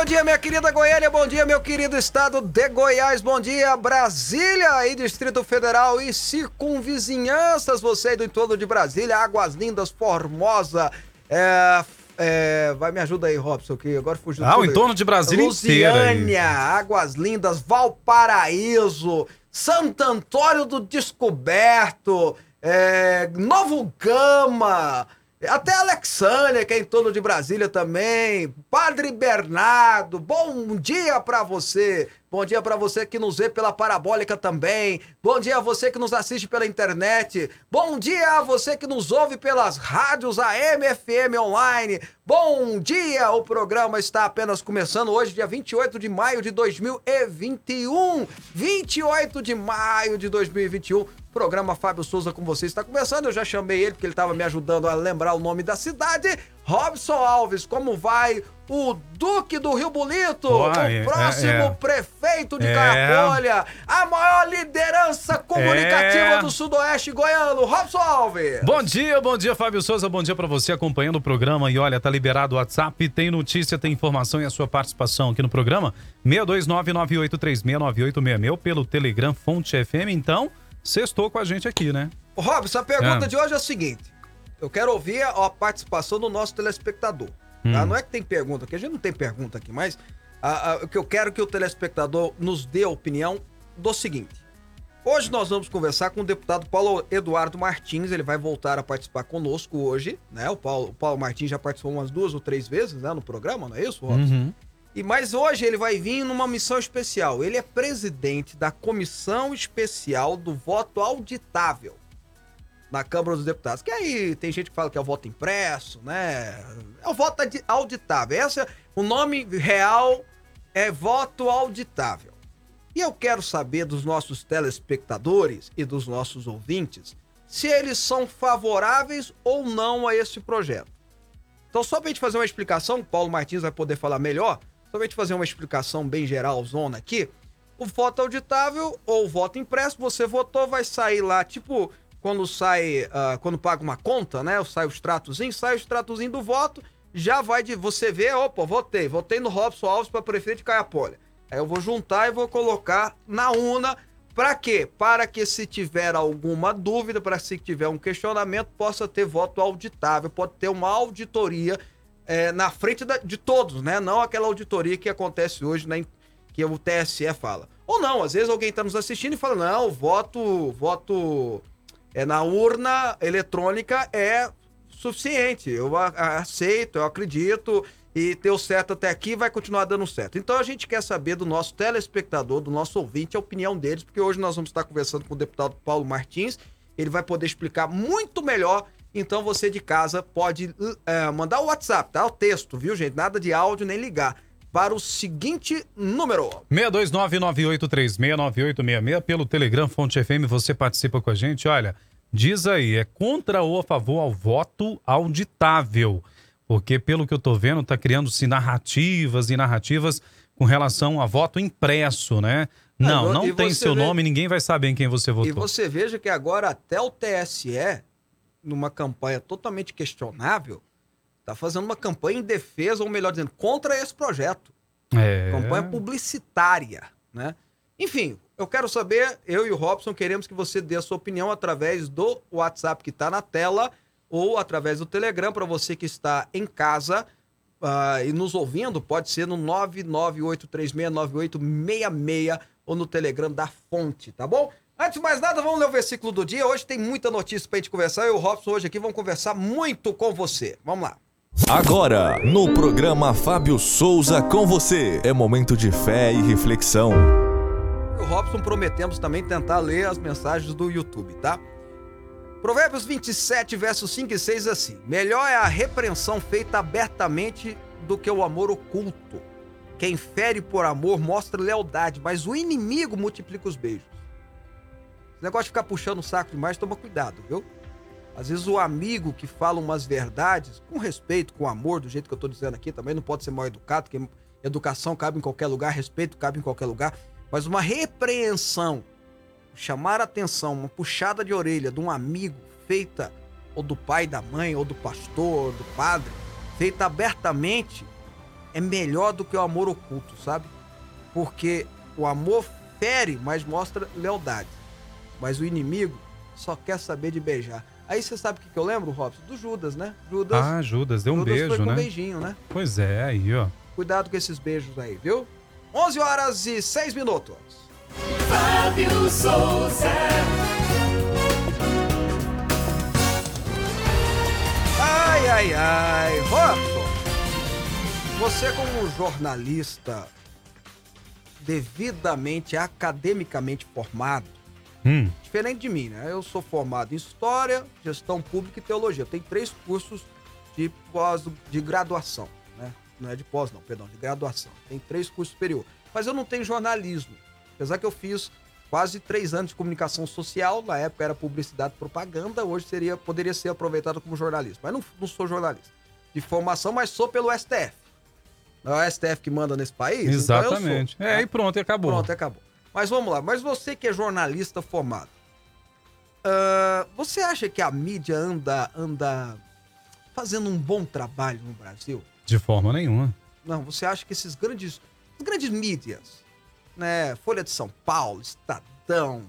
bom dia, minha querida Goiânia, bom dia, meu querido estado de Goiás, bom dia, Brasília e Distrito Federal e circunvizinhanças, você do entorno de Brasília, Águas Lindas, Formosa, é, é, vai me ajuda aí, Robson, que agora fugiu Ah, o entorno de Brasília Lusiânia, inteira aí. Águas Lindas, Valparaíso, Santo Antônio do Descoberto, é, Novo Gama, até Alexânia, que é em torno de Brasília também. Padre Bernardo, bom dia pra você. Bom dia pra você que nos vê pela parabólica também. Bom dia a você que nos assiste pela internet. Bom dia a você que nos ouve pelas rádios AM, FM online. Bom dia, o programa está apenas começando hoje, dia 28 de maio de 2021. 28 de maio de 2021. Programa Fábio Souza com você está começando. Eu já chamei ele porque ele estava me ajudando a lembrar o nome da cidade. Robson Alves, como vai o Duque do Rio Bonito? O próximo é, é. prefeito de É. Caiapolha, a maior liderança comunicativa É. do Sudoeste Goiano, Robson Alves. Bom dia, bom dia, Fábio Souza. Bom dia pra você acompanhando o programa. E olha, tá liberado o WhatsApp, tem notícia, tem informação e a sua participação aqui no programa. 62998369866 pelo Telegram Fonte FM. Então, sextou com a gente aqui, né? Robson, a pergunta É. de hoje é a seguinte. Eu quero ouvir a, a participação do nosso telespectador. tá? Hum. Não é que tem pergunta aqui, a gente não tem pergunta aqui, mas a- a- o que eu quero que o telespectador nos dê a opinião do seguinte. Hoje nós vamos conversar com o deputado Paulo Eduardo Martins, ele vai voltar a participar conosco hoje, né? O Paulo, o Paulo Martins já participou umas duas ou três vezes né, no programa, não é isso, Robson? Uhum. E mas hoje ele vai vir numa missão especial. Ele é presidente da comissão especial do voto auditável na Câmara dos Deputados. Que aí tem gente que fala que é o voto impresso, né? É o voto auditável. Essa, o nome real é voto auditável. E eu quero saber dos nossos telespectadores e dos nossos ouvintes se eles são favoráveis ou não a esse projeto. Então, só pra gente fazer uma explicação, Paulo Martins vai poder falar melhor, só pra gente fazer uma explicação bem geral, zona aqui, o voto auditável ou voto impresso, você votou, vai sair lá, tipo, quando sai, ah, quando paga uma conta, né, sai o extratozinho, sai o extratozinho do voto, já vai de, você vê, opa, votei, votei no Robson Alves pra prefeito de Caiapolha. Aí eu vou juntar e vou colocar na urna, Pra quê? Para que se tiver alguma dúvida, para se tiver um questionamento, possa ter voto auditável, pode ter uma auditoria é, na frente da- de todos, né? Não aquela auditoria que acontece hoje, né? Que o TSE fala. Ou não, às vezes alguém está nos assistindo e fala, não, voto, voto é, na urna eletrônica é suficiente. Eu a- a- aceito, eu acredito e deu certo até aqui vai continuar dando certo. Então a gente quer saber do nosso telespectador, do nosso ouvinte, a opinião deles, porque hoje nós vamos estar conversando com o deputado Paulo Martins. Ele vai poder explicar muito melhor. Então você de casa pode eh, mandar o WhatsApp, tá? O texto, viu, gente? Nada de áudio nem ligar. Para o seguinte número. 62998369866 pelo Telegram Fonte FM, você participa com a gente. Olha, diz aí, é contra ou a favor ao voto auditável? Porque pelo que eu tô vendo, tá criando-se narrativas e narrativas com relação a voto impresso, né? Não, e não você tem seu vê- nome, ninguém vai saber em quem você votou. E você veja que agora até o TSE, numa campanha totalmente questionável, está fazendo uma campanha em defesa, ou melhor dizendo, contra esse projeto. É. Campanha publicitária, né? Enfim, eu quero saber, eu e o Robson queremos que você dê a sua opinião através do WhatsApp que está na tela ou através do Telegram para você que está em casa ah, e nos ouvindo, pode ser no 998369866 ou no Telegram da Fonte, tá bom? Antes de mais nada, vamos ler o versículo do dia. Hoje tem muita notícia pra gente conversar. Eu e o Robson hoje aqui vamos conversar muito com você. Vamos lá. Agora, no programa Fábio Souza com você, é momento de fé e reflexão. Eu e o Robson prometemos também tentar ler as mensagens do YouTube, tá? Provérbios 27, versos 5 e 6 assim: Melhor é a repreensão feita abertamente do que o amor oculto. Quem fere por amor mostra lealdade, mas o inimigo multiplica os beijos. Esse negócio de ficar puxando o saco demais, toma cuidado, viu? Às vezes o amigo que fala umas verdades, com respeito, com amor, do jeito que eu tô dizendo aqui, também não pode ser mal educado, porque educação cabe em qualquer lugar, respeito cabe em qualquer lugar, mas uma repreensão, chamar a atenção, uma puxada de orelha de um amigo feita ou do pai, da mãe, ou do pastor, ou do padre, feita abertamente, é melhor do que o amor oculto, sabe? Porque o amor fere, mas mostra lealdade. Mas o inimigo só quer saber de beijar. Aí você sabe o que, que eu lembro, Robson? Do Judas, né? Judas, Ah, Judas, deu um Judas foi beijo, com né? beijinho, né? Pois é, aí, ó. Cuidado com esses beijos aí, viu? 11 horas e 6 minutos. Fábio Souza. Ai, ai, ai. Robson, você como jornalista devidamente academicamente formado, Hum, diferente de mim, né? Eu sou formado em História, Gestão Pública e Teologia. Eu tenho três cursos de pós, de graduação, né? Não é de pós, não, perdão, de graduação. Tem três cursos superior. Mas eu não tenho jornalismo. Apesar que eu fiz quase três anos de comunicação social, na época era publicidade e propaganda, hoje seria, poderia ser aproveitado como jornalista. Mas não, não sou jornalista de formação, mas sou pelo STF. Não é o STF que manda nesse país? Então exatamente. né? é, e pronto, acabou. Pronto, acabou. Mas vamos lá. Mas você que é jornalista formado, ah, você acha que a mídia anda, anda fazendo um bom trabalho no Brasil? De forma nenhuma. Não, você acha que esses grandes, grandes mídias, né? Folha de São Paulo, Estadão,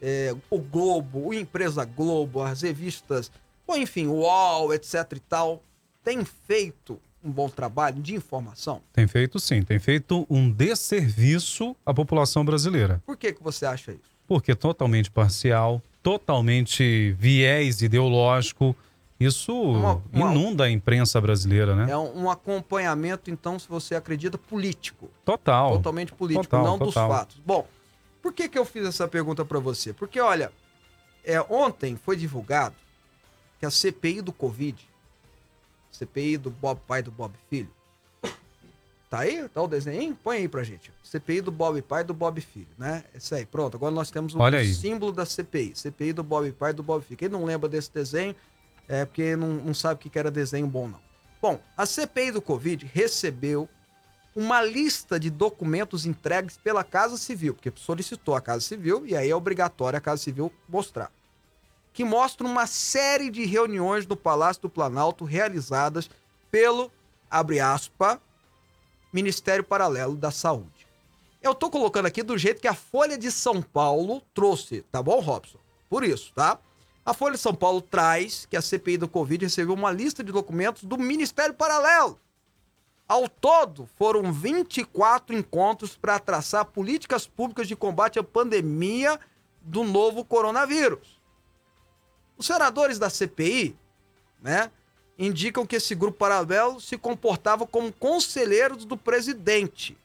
é, o Globo, o Empresa Globo, as revistas, ou enfim, o UOL, etc e tal, têm feito um bom trabalho de informação? Tem feito sim, tem feito um desserviço à população brasileira. Por que, que você acha isso? Porque é totalmente parcial, totalmente viés ideológico. Isso Uma- uma- inunda a imprensa brasileira, né? É um, acompanhamento, então, se você acredita, político. Total. Totalmente político, Total, não dos total. fatos. Bom, por que, que eu fiz essa pergunta pra você? Porque, olha, é, ontem foi divulgado que a CPI do Covid, CPI do Bob pai do Bob filho, tá aí? Tá o desenho? Põe aí pra gente. CPI do Bob pai do Bob filho, né? Isso aí, pronto. Agora nós temos o Olha aí. símbolo da CPI. CPI do Bob pai do Bob filho. Quem não lembra desse desenho é porque não, não sabe o que que era desenho bom, não. Bom, a CPI do Covid recebeu uma lista de documentos entregues pela Casa Civil, porque solicitou a Casa Civil e aí é obrigatório a Casa Civil mostrar. Que mostra uma série de reuniões no Palácio do Planalto realizadas pelo, abre aspas, Ministério Paralelo da Saúde. Eu tô colocando aqui do jeito que a Folha de São Paulo trouxe, tá bom, Robson? Por isso, tá? A Folha de São Paulo traz que a CPI do Covid recebeu uma lista de documentos do Ministério Paralelo. Ao todo, foram 24 encontros para traçar políticas públicas de combate à pandemia do novo coronavírus. Os senadores da CPI, né, indicam que esse grupo paralelo se comportava como conselheiros do presidente,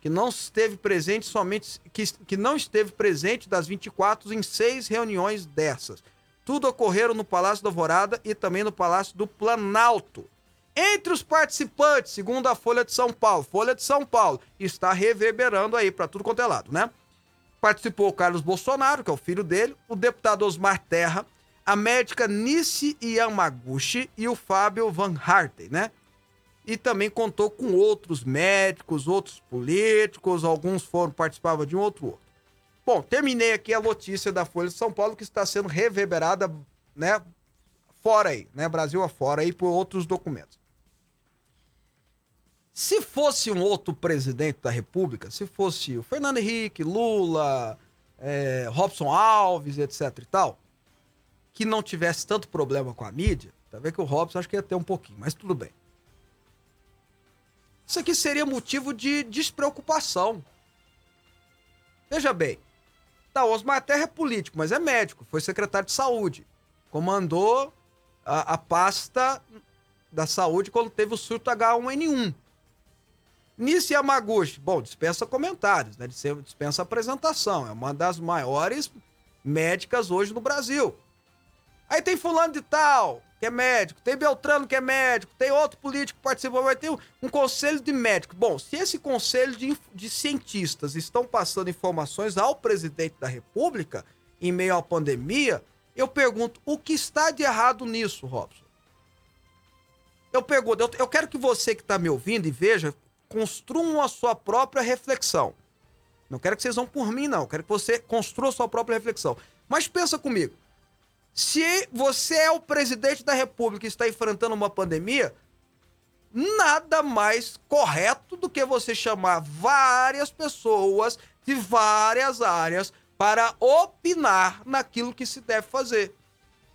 que não esteve presente somente que, que não esteve presente das 24 em seis reuniões dessas. Tudo ocorreram no Palácio da Alvorada e também no Palácio do Planalto. Entre os participantes, segundo a Folha de São Paulo, Folha de São Paulo está reverberando aí para tudo quanto é lado, né? Participou o Carlos Bolsonaro, que é o filho dele, o deputado Osmar Terra, a médica Nice Yamaguchi e o Fábio Van Harten, né? E também contou com outros médicos, outros políticos, alguns foram participavam de um outro outro. Bom, terminei aqui a notícia da Folha de São Paulo que está sendo reverberada, né, fora aí, né, Brasil afora aí por outros documentos. Se fosse um outro presidente da República, se fosse o Fernando Henrique, Lula, é, Robson Alves, etc e tal, que não tivesse tanto problema com a mídia, tá vendo que o Robson acho que ia ter um pouquinho, mas tudo bem. Isso aqui seria motivo de despreocupação. Veja bem, tá, Osmar Terra é político, mas é médico, foi secretário de saúde. Comandou a, a pasta da saúde quando teve o surto H1N1. Nisso Yamaguchi, bom, dispensa comentários, né? Dispensa apresentação. É uma das maiores médicas hoje no Brasil. Aí tem fulano de tal, que é médico, tem Beltrano que é médico, tem outro político que participou, vai ter um, um conselho de médicos. Bom, se esse conselho de, de cientistas estão passando informações ao presidente da República em meio à pandemia, eu pergunto, o que está de errado nisso, Robson? Eu pergunto, eu, eu quero que você que está me ouvindo e veja, construam a sua própria reflexão. Não quero que vocês vão por mim, não. Eu quero que você construa a sua própria reflexão. Mas pensa comigo. Se você é o presidente da República e está enfrentando uma pandemia, nada mais correto do que você chamar várias pessoas de várias áreas para opinar naquilo que se deve fazer.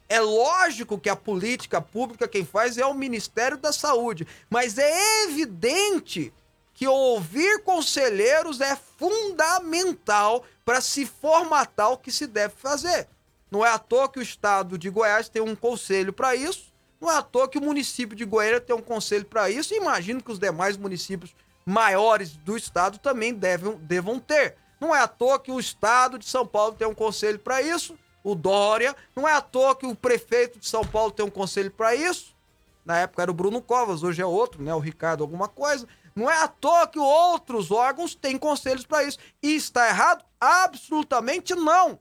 É lógico que a política pública quem faz é o Ministério da Saúde, mas é evidente que ouvir conselheiros é fundamental para se formatar o que se deve fazer. Não é à toa que o estado de Goiás tem um conselho para isso, não é à toa que o município de Goiânia tem um conselho para isso, e imagino que os demais municípios maiores do estado também devem, devam ter. Não é à toa que o estado de São Paulo tem um conselho para isso, o Dória. Não é à toa que o prefeito de São Paulo tem um conselho para isso. Na época era o Bruno Covas, hoje é outro, né? O Ricardo alguma coisa. Não é à toa que outros órgãos têm conselhos para isso. E está errado? Absolutamente não.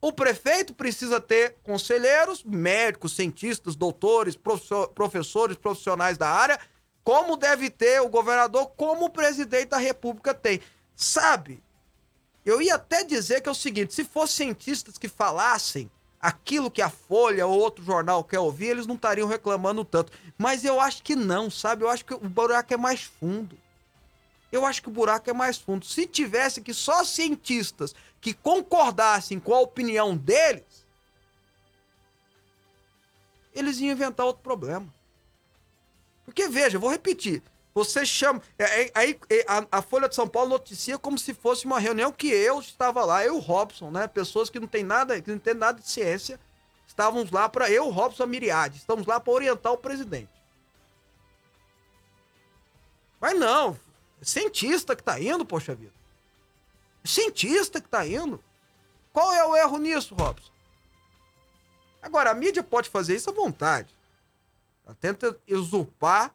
O prefeito precisa ter conselheiros, médicos, cientistas, doutores, professores, profissionais da área, como deve ter o governador, como o presidente da República tem. Sabe? Eu ia até dizer que é o seguinte: se fossem cientistas que falassem aquilo que a Folha ou outro jornal quer ouvir, eles não estariam reclamando tanto. Mas eu acho que não, sabe? Eu acho que o buraco é mais fundo. Eu acho que o buraco é mais fundo. Se tivesse que só cientistas que concordassem com a opinião deles, eles iam inventar outro problema. Porque, veja, eu vou repetir. Você chama. É, é, aí é, a, Folha de São Paulo noticia como se fosse uma reunião que eu estava lá, eu, Robson, né? Pessoas que não tem nada, que não tem nada de ciência, estávamos lá para eu, Robson, a Miriade, estamos lá para orientar o presidente. Mas não, é cientista que tá indo, poxa vida. Cientista que tá indo. Qual é o erro nisso, Robson? Agora, a mídia pode fazer isso à vontade. Ela tenta usurpar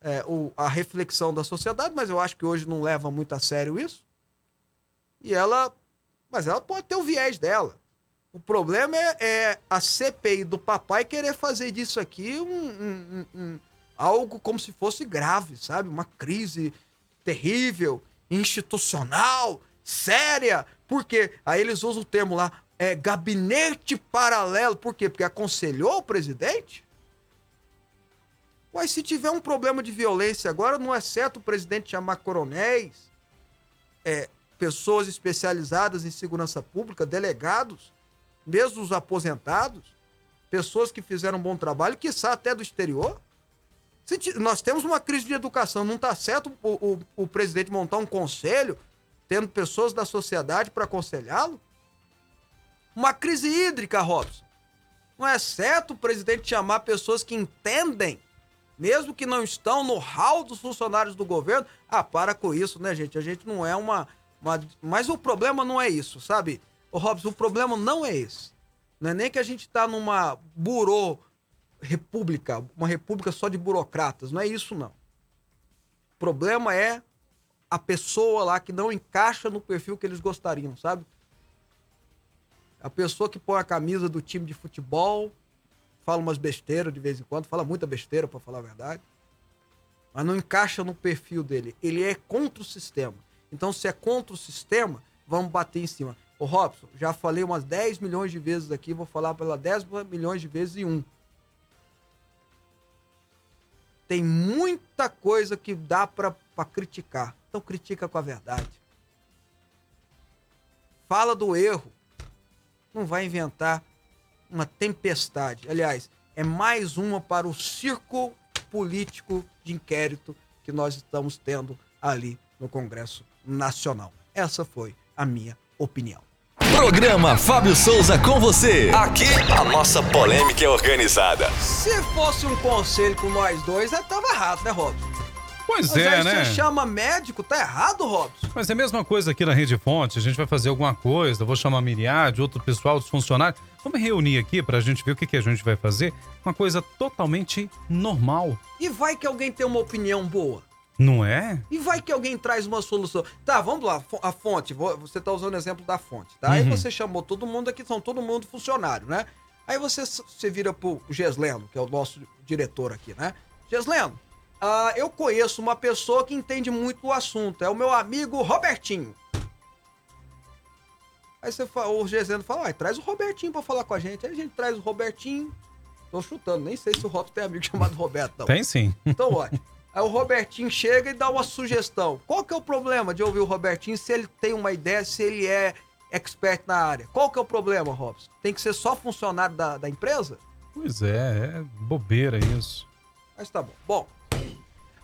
é, o, a reflexão da sociedade, mas eu acho que hoje não leva muito a sério isso. E ela. Mas ela pode ter o viés dela. O problema é, é a CPI do papai querer fazer disso aqui um, um, um, algo como se fosse grave, sabe? Uma crise terrível, institucional, séria. Por quê? Aí eles usam o termo lá, é gabinete paralelo. Por quê? Porque aconselhou o presidente? Mas se tiver um problema de violência agora, não é certo o presidente chamar coronéis, é, pessoas especializadas em segurança pública, delegados, mesmo os aposentados, pessoas que fizeram um bom trabalho, que até do exterior? Se nós temos uma crise de educação, não está certo o, o, o presidente montar um conselho, tendo pessoas da sociedade para aconselhá-lo? Uma crise hídrica, Robson. Não é certo o presidente chamar pessoas que entendem mesmo que não estão no hall dos funcionários do governo. Ah, para com isso, né, gente? A gente não é uma. uma... Mas o problema não é isso, sabe? Ô, Robson, o problema não é esse. Não é nem que a gente está numa burô república, uma república só de burocratas. Não é isso, não. O problema é a pessoa lá que não encaixa no perfil que eles gostariam, sabe? A pessoa que põe a camisa do time de futebol, fala umas besteiras de vez em quando, fala muita besteira, para falar a verdade. Mas não encaixa no perfil dele. Ele é contra o sistema. Então, se é contra o sistema, vamos bater em cima. Ô Robson, já falei umas 10 milhões de vezes aqui, vou falar pela 10 milhões de vezes e um. Tem muita coisa que dá para criticar. Então critica com a verdade. Fala do erro. Não vai inventar uma tempestade. Aliás, é mais uma para o circo político de inquérito que nós estamos tendo ali no Congresso Nacional. Essa foi a minha opinião. Programa Fábio Souza com você. Aqui a nossa polêmica é organizada. Se fosse um conselho com nós dois, eu tava errado, né, Robson? Pois Mas é, aí né? Você chama médico, tá errado, Robson. Mas é a mesma coisa aqui na Rede Fonte. A gente vai fazer alguma coisa, vou chamar a Miriade, outro pessoal, os funcionários. Vamos reunir aqui pra gente ver o que, que a gente vai fazer. Uma coisa totalmente normal. E vai que alguém tem uma opinião boa. Não é? E vai que alguém traz uma solução. Tá, vamos lá, a fonte. Você tá usando o exemplo da fonte, tá? Uhum. Aí você chamou todo mundo aqui, são todo mundo funcionário, né? Aí você, você vira pro Gesleno, que é o nosso diretor aqui, né? Gesleno, Uh, eu conheço uma pessoa que entende muito o assunto. É o meu amigo Robertinho. Aí você fala, o Gezendo fala, traz o Robertinho para falar com a gente. Aí a gente traz o Robertinho. Tô chutando, nem sei se o Robson tem amigo chamado Roberto. Não. Tem sim. Então, olha. Aí o Robertinho chega e dá uma sugestão. Qual que é o problema de ouvir o Robertinho se ele tem uma ideia, se ele é expert na área? Qual que é o problema, Robson? Tem que ser só funcionário da, da empresa? Pois é, é bobeira isso. Mas tá bom. Bom,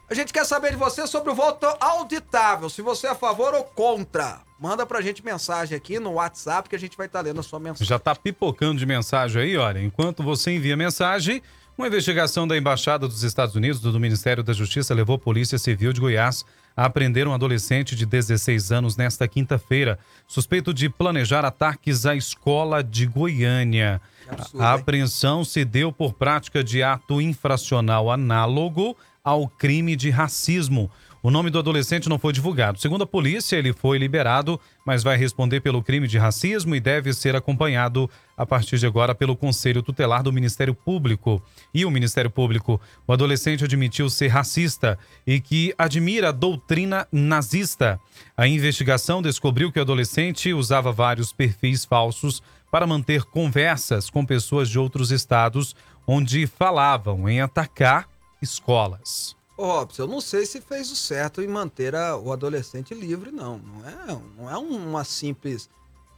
a gente quer saber de você sobre o voto auditável. Se você é a favor ou contra. Manda pra gente mensagem aqui no WhatsApp que a gente vai estar lendo a sua mensagem. Já tá pipocando de mensagem aí, olha. Enquanto você envia mensagem, uma investigação da Embaixada dos Estados Unidos do Ministério da Justiça levou a Polícia Civil de Goiás a prender um adolescente de 16 anos nesta quinta-feira, suspeito de planejar ataques à escola de Goiânia. absurdo, a hein? apreensão se deu por prática de ato infracional análogo ao crime de racismo. O nome do adolescente não foi divulgado. Segundo a polícia, ele foi liberado, mas vai responder pelo crime de racismo e deve ser acompanhado a partir de agora pelo Conselho Tutelar do Ministério Público. E o Ministério Público, o adolescente admitiu ser racista e que admira a doutrina nazista. A investigação descobriu que o adolescente usava vários perfis falsos para manter conversas com pessoas de outros estados onde falavam em atacar escolas. Ô, Robson, eu não sei se fez o certo em manter a- o adolescente livre, não. Não é, não é uma simples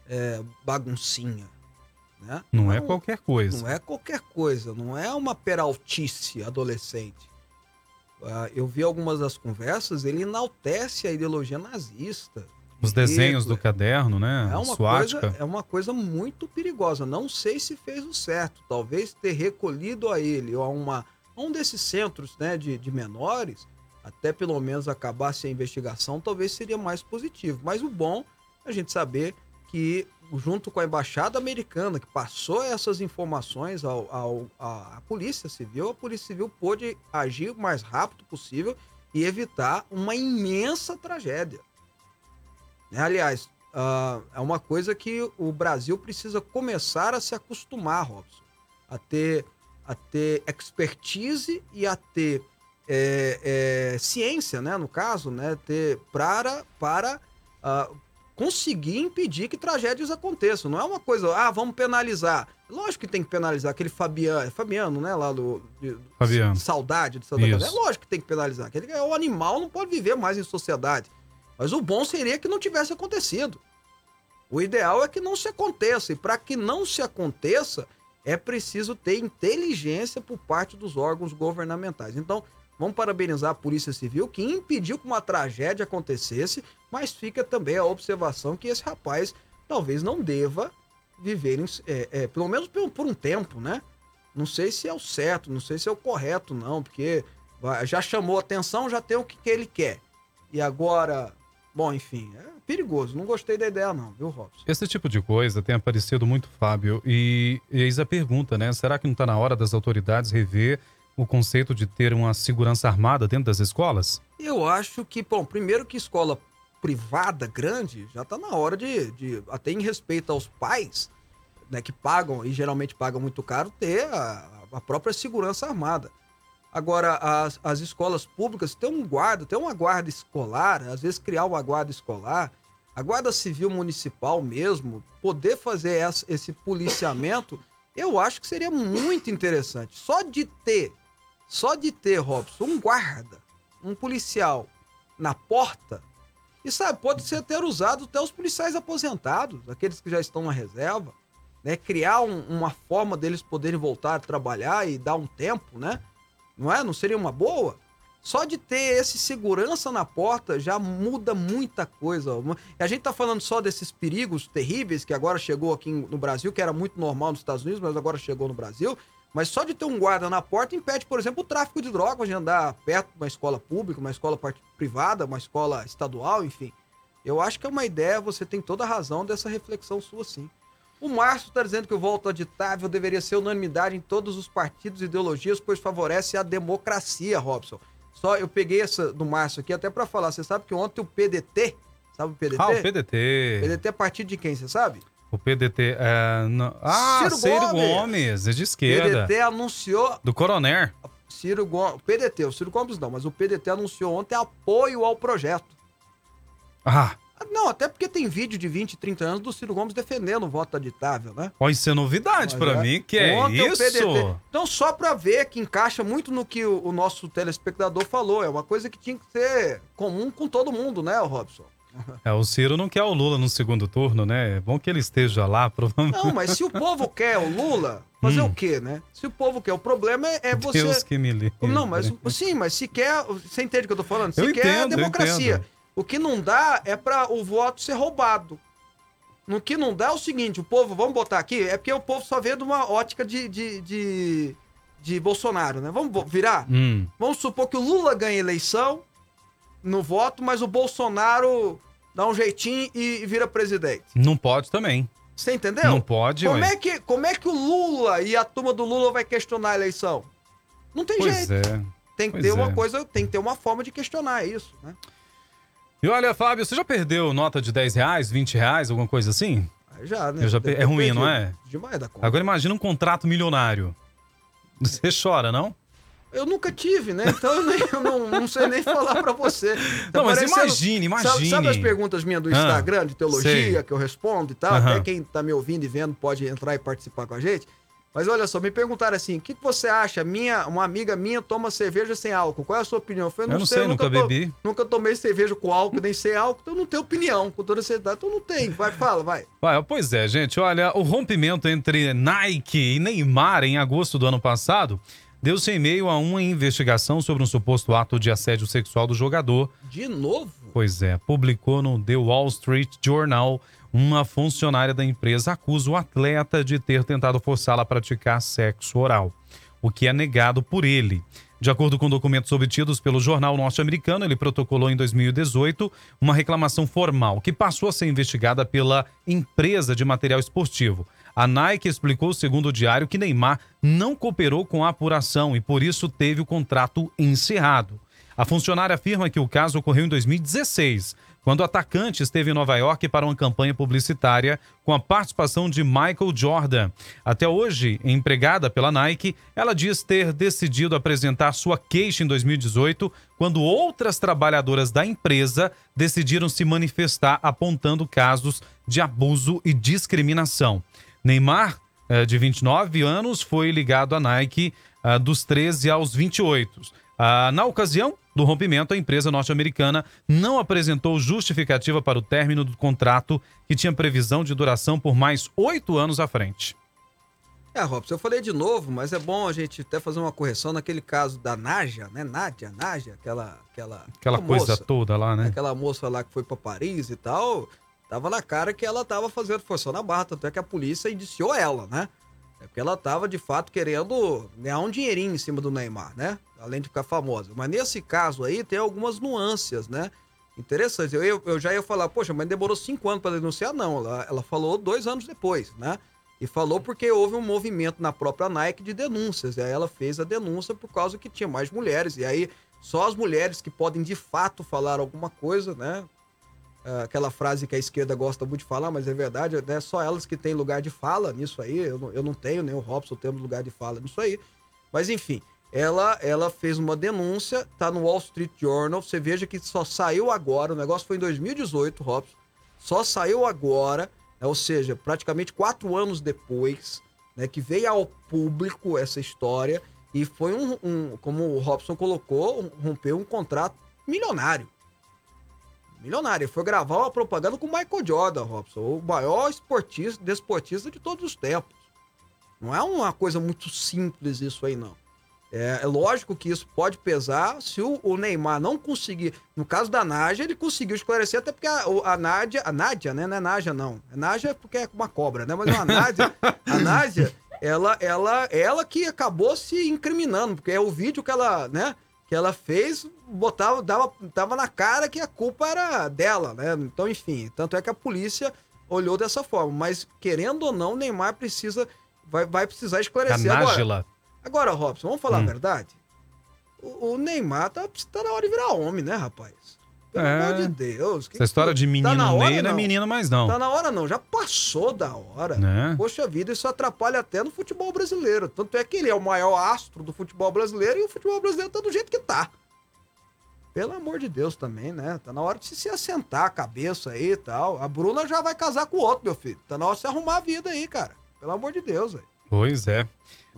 é, baguncinha. Né? Não é um- qualquer coisa. Não é qualquer coisa, não é uma peraltice adolescente. Ah, eu vi algumas das conversas, ele enaltece a ideologia nazista. Os desenhos do caderno, né? É uma, coisa, é uma coisa muito perigosa. Não sei se fez o certo. Talvez ter recolhido a ele ou a, uma, um desses centros né, de, de menores, até pelo menos acabasse a investigação, talvez seria mais positivo. Mas o bom é a gente saber que, junto com a embaixada americana, que passou essas informações ao, ao- à, Polícia Civil, a Polícia Civil pôde agir o mais rápido possível e evitar uma imensa tragédia. Né? Aliás, ah, é uma coisa que o Brasil precisa começar a se acostumar, Robson, a ter, a ter expertise e a ter é, é, ciência, né, no caso, né, ter para, para ah, conseguir impedir que tragédias aconteçam. Não é uma coisa, ah, vamos penalizar. Lógico que tem que penalizar aquele Fabiano, é Fabiano, né, lá do, de- Fabiano. Saudade de Santa Isso. É lógico que tem que penalizar. Aquele o animal não pode viver mais em sociedade. Mas o bom seria que não tivesse acontecido. O ideal é que não se aconteça. E para que não se aconteça, é preciso ter inteligência por parte dos órgãos governamentais. Então, vamos parabenizar a Polícia Civil, que impediu que uma tragédia acontecesse, mas fica também a observação que esse rapaz talvez não deva viver, é, é, pelo menos por, por um tempo, né? Não sei se é o certo, não sei se é o correto, não, porque já chamou atenção, já tem o que, que ele quer. E agora, bom, enfim, é perigoso. Não gostei da ideia, não, viu, Robson? Esse tipo de coisa tem aparecido muito, Fábio. E eis a pergunta, né? Será que não está na hora das autoridades rever o conceito de ter uma segurança armada dentro das escolas? Eu acho que, bom, primeiro que escola privada grande já tá na hora de, de até em respeito aos pais, né, que pagam e geralmente pagam muito caro, ter a, a própria segurança armada. Agora, as, as escolas públicas tem um guarda, tem uma guarda escolar, às vezes criar uma guarda escolar, a guarda civil municipal mesmo, poder fazer essa- esse policiamento, eu acho que seria muito interessante. Só de ter, só de ter, Robson, um guarda, um policial na porta, e sabe, pode ser até usado até os policiais aposentados, aqueles que já estão na reserva, né? Criar um- uma forma deles poderem voltar a trabalhar e dar um tempo, né? Não é? Não seria uma boa? Só de ter esse segurança na porta já muda muita coisa. E a gente tá falando só desses perigos terríveis que agora chegou aqui no Brasil, que era muito normal nos Estados Unidos, mas agora chegou no Brasil. Mas só de ter um guarda na porta impede, por exemplo, o tráfico de drogas de andar perto de uma escola pública, uma escola privada, uma escola estadual, enfim. Eu acho que é uma ideia, você tem toda a razão dessa reflexão sua, sim. O Márcio está dizendo que o voto auditável deveria ser unanimidade em todos os partidos e ideologias, pois favorece a democracia, Robson. Só eu peguei essa do Márcio aqui até para falar. Você sabe que ontem o PDT, sabe o PDT? Ah, o PDT. PDT é partido de quem, você sabe? O PDT é. não- Ah, Ciro Ciro, Gomes. Gomes. é de esquerda. PDT anunciou Do Coroner. Ciro Gomes, PDT, o Ciro Gomes não, mas o PDT anunciou ontem apoio ao projeto. Ah, Ah, Não, até porque tem vídeo de 20, 30 anos do Ciro Gomes defendendo o voto aditável, né? Pode ser novidade Mas pra é. mim, que é Ontem isso? PDT Então, só pra ver que encaixa muito no que o, o nosso telespectador falou. É uma coisa que tinha que ser comum com todo mundo, né, Robson? É, o Ciro não quer o Lula no segundo turno, né? É bom que ele esteja lá, provavelmente. Não, mas se o povo quer o Lula, fazer Hum. o quê, né? Se o povo quer, o problema é, é você. Deus que me livre. Não, mas sim, mas se quer. Você entende o que eu tô falando? Se Eu quer é a entendo, eu democracia. O que não dá é pra o voto ser roubado. No que não dá é o seguinte: o povo, vamos botar aqui, é porque o povo só vê de uma ótica de, de, de, de Bolsonaro, né? Vamos virar? Hum, Vamos supor que o Lula ganha eleição no voto, mas o Bolsonaro dá um jeitinho e, e vira presidente. não pode também. Você entendeu? Não pode, como ué. é, que, como é que o Lula e a turma do Lula vai questionar a eleição? Não tem Pois jeito. é. Tem que pois ter uma é. coisa, tem que ter uma forma de questionar isso, né? E olha, Fábio, você já perdeu nota de 10 reais, 20 reais, alguma coisa assim? Já, né? Eu já Deve pe- ter é ruim, não é? Demais da conta. Agora imagina um contrato milionário. Você chora, não? Eu nunca tive, né? Então eu, nem- eu não, não sei nem falar pra você. Tá Não, mas parecendo- imagine, Sabe, imagine. sabe as perguntas minhas do Ah, Instagram, de teologia, sei. que eu respondo e tal? Até quem tá me ouvindo e vendo pode entrar e participar com a gente. Mas olha só, me perguntaram assim: o que, que você acha? Minha, uma amiga minha toma cerveja sem álcool. Qual é a sua opinião? Eu falei, Eu não sei, nunca to- bebi. Nunca tomei cerveja com álcool, nem sem álcool, então eu não tenho opinião. Com toda certeza, então não tem. Vai, fala, vai. Vai, pois é, gente. Olha, o rompimento entre Nike e Neymar em agosto do ano passado deu-se em meio a uma investigação sobre um suposto ato de assédio sexual do jogador. De novo? Pois é, publicou no The Wall Street Journal uma funcionária da empresa acusa o atleta de ter tentado forçá-la a praticar sexo oral, o que é negado por ele. De acordo com documentos obtidos pelo jornal norte-americano, ele protocolou em 2018 uma reclamação formal que passou a ser investigada pela empresa de material esportivo. A Nike explicou, segundo o diário, que Neymar não cooperou com a apuração e por isso teve o contrato encerrado. A funcionária afirma que o caso ocorreu em 2016, quando o atacante esteve em Nova York para uma campanha publicitária com a participação de Michael Jordan. Até hoje, empregada pela Nike, ela diz ter decidido apresentar sua queixa em 2018, quando outras trabalhadoras da empresa decidiram se manifestar apontando casos de abuso e discriminação. Neymar, eh, de 29 anos, foi ligado à Nike ah, dos 13 aos 28. Ah, na ocasião do rompimento, a empresa norte-americana não apresentou justificativa para o término do contrato, que tinha previsão de duração por mais oito anos à frente. É, Robson, eu falei de novo, mas é bom a gente até fazer uma correção naquele caso da Naja, né? Nádia, Nádia, aquela. Aquela, Aquela coisa moça, toda lá, né? Aquela moça lá que foi pra Paris e tal. Tava na cara que ela tava fazendo força na barra, tanto é que a polícia indiciou ela, né? É porque ela tava de fato querendo ganhar um dinheirinho em cima do Neymar, né? Além de ficar famosa. Mas nesse caso aí tem algumas nuances, né? Interessantes. Eu, eu, já ia falar, poxa, mas demorou cinco anos para denunciar? Não, ela, ela falou dois anos depois, né? E falou porque houve um movimento na própria Nike de denúncias. E aí ela fez a denúncia por causa que tinha mais mulheres. E aí só as mulheres que podem de fato falar alguma coisa, né? É, Aquela frase que a esquerda gosta muito de falar, mas é verdade, né? Só elas que têm lugar de fala nisso aí. Eu não, eu não tenho, nem o Robson temos lugar de fala nisso aí. Mas enfim, ela, ela fez uma denúncia, tá no Wall Street Journal. Você veja que só saiu agora, o negócio foi em 2018, Robson. Só saiu agora, né? ou seja, praticamente quatro anos depois, né? Que veio ao público essa história. E foi um, um como o Robson colocou, rompeu um contrato milionário. Milionário. Foi gravar uma propaganda com o Michael Jordan, Robson, o maior esportista, desportista de todos os tempos. Não é uma coisa muito simples isso aí, não. É, é lógico que isso pode pesar se o, o Neymar não conseguir. No caso da Nádia, ele conseguiu esclarecer, até porque a, a Nádia, a Nádia, né? Não é Nádia, não. É Nádia porque é uma cobra, né? Mas a Nádia, a Nádia, ela, ela, ela que acabou se incriminando, porque é o vídeo que ela, né? Que ela fez, botava, dava, tava na cara que a culpa era dela, né? Então, enfim, tanto é que a polícia olhou dessa forma. Mas, querendo ou não, o Neymar precisa, vai, vai precisar A esclarecer. Agora, Nájila. Agora, Robson, vamos falar Hum. a verdade? O, o Neymar tá, tá na hora de virar homem, né, rapaz? Pelo É. amor de Deus. que- Essa história de menino Tá na no hora, meio não é menino mais não. Tá na hora não, já passou da hora. Né? Poxa vida, isso atrapalha até no futebol brasileiro. Tanto é que ele é o maior astro do futebol brasileiro e o futebol brasileiro tá do jeito que tá. Pelo amor de Deus também, né? Tá na hora de se, se assentar a cabeça aí e tal. A Bruna já vai casar com o outro, meu filho. Tá na hora de se arrumar a vida aí, cara. Pelo amor de Deus, velho. Pois é.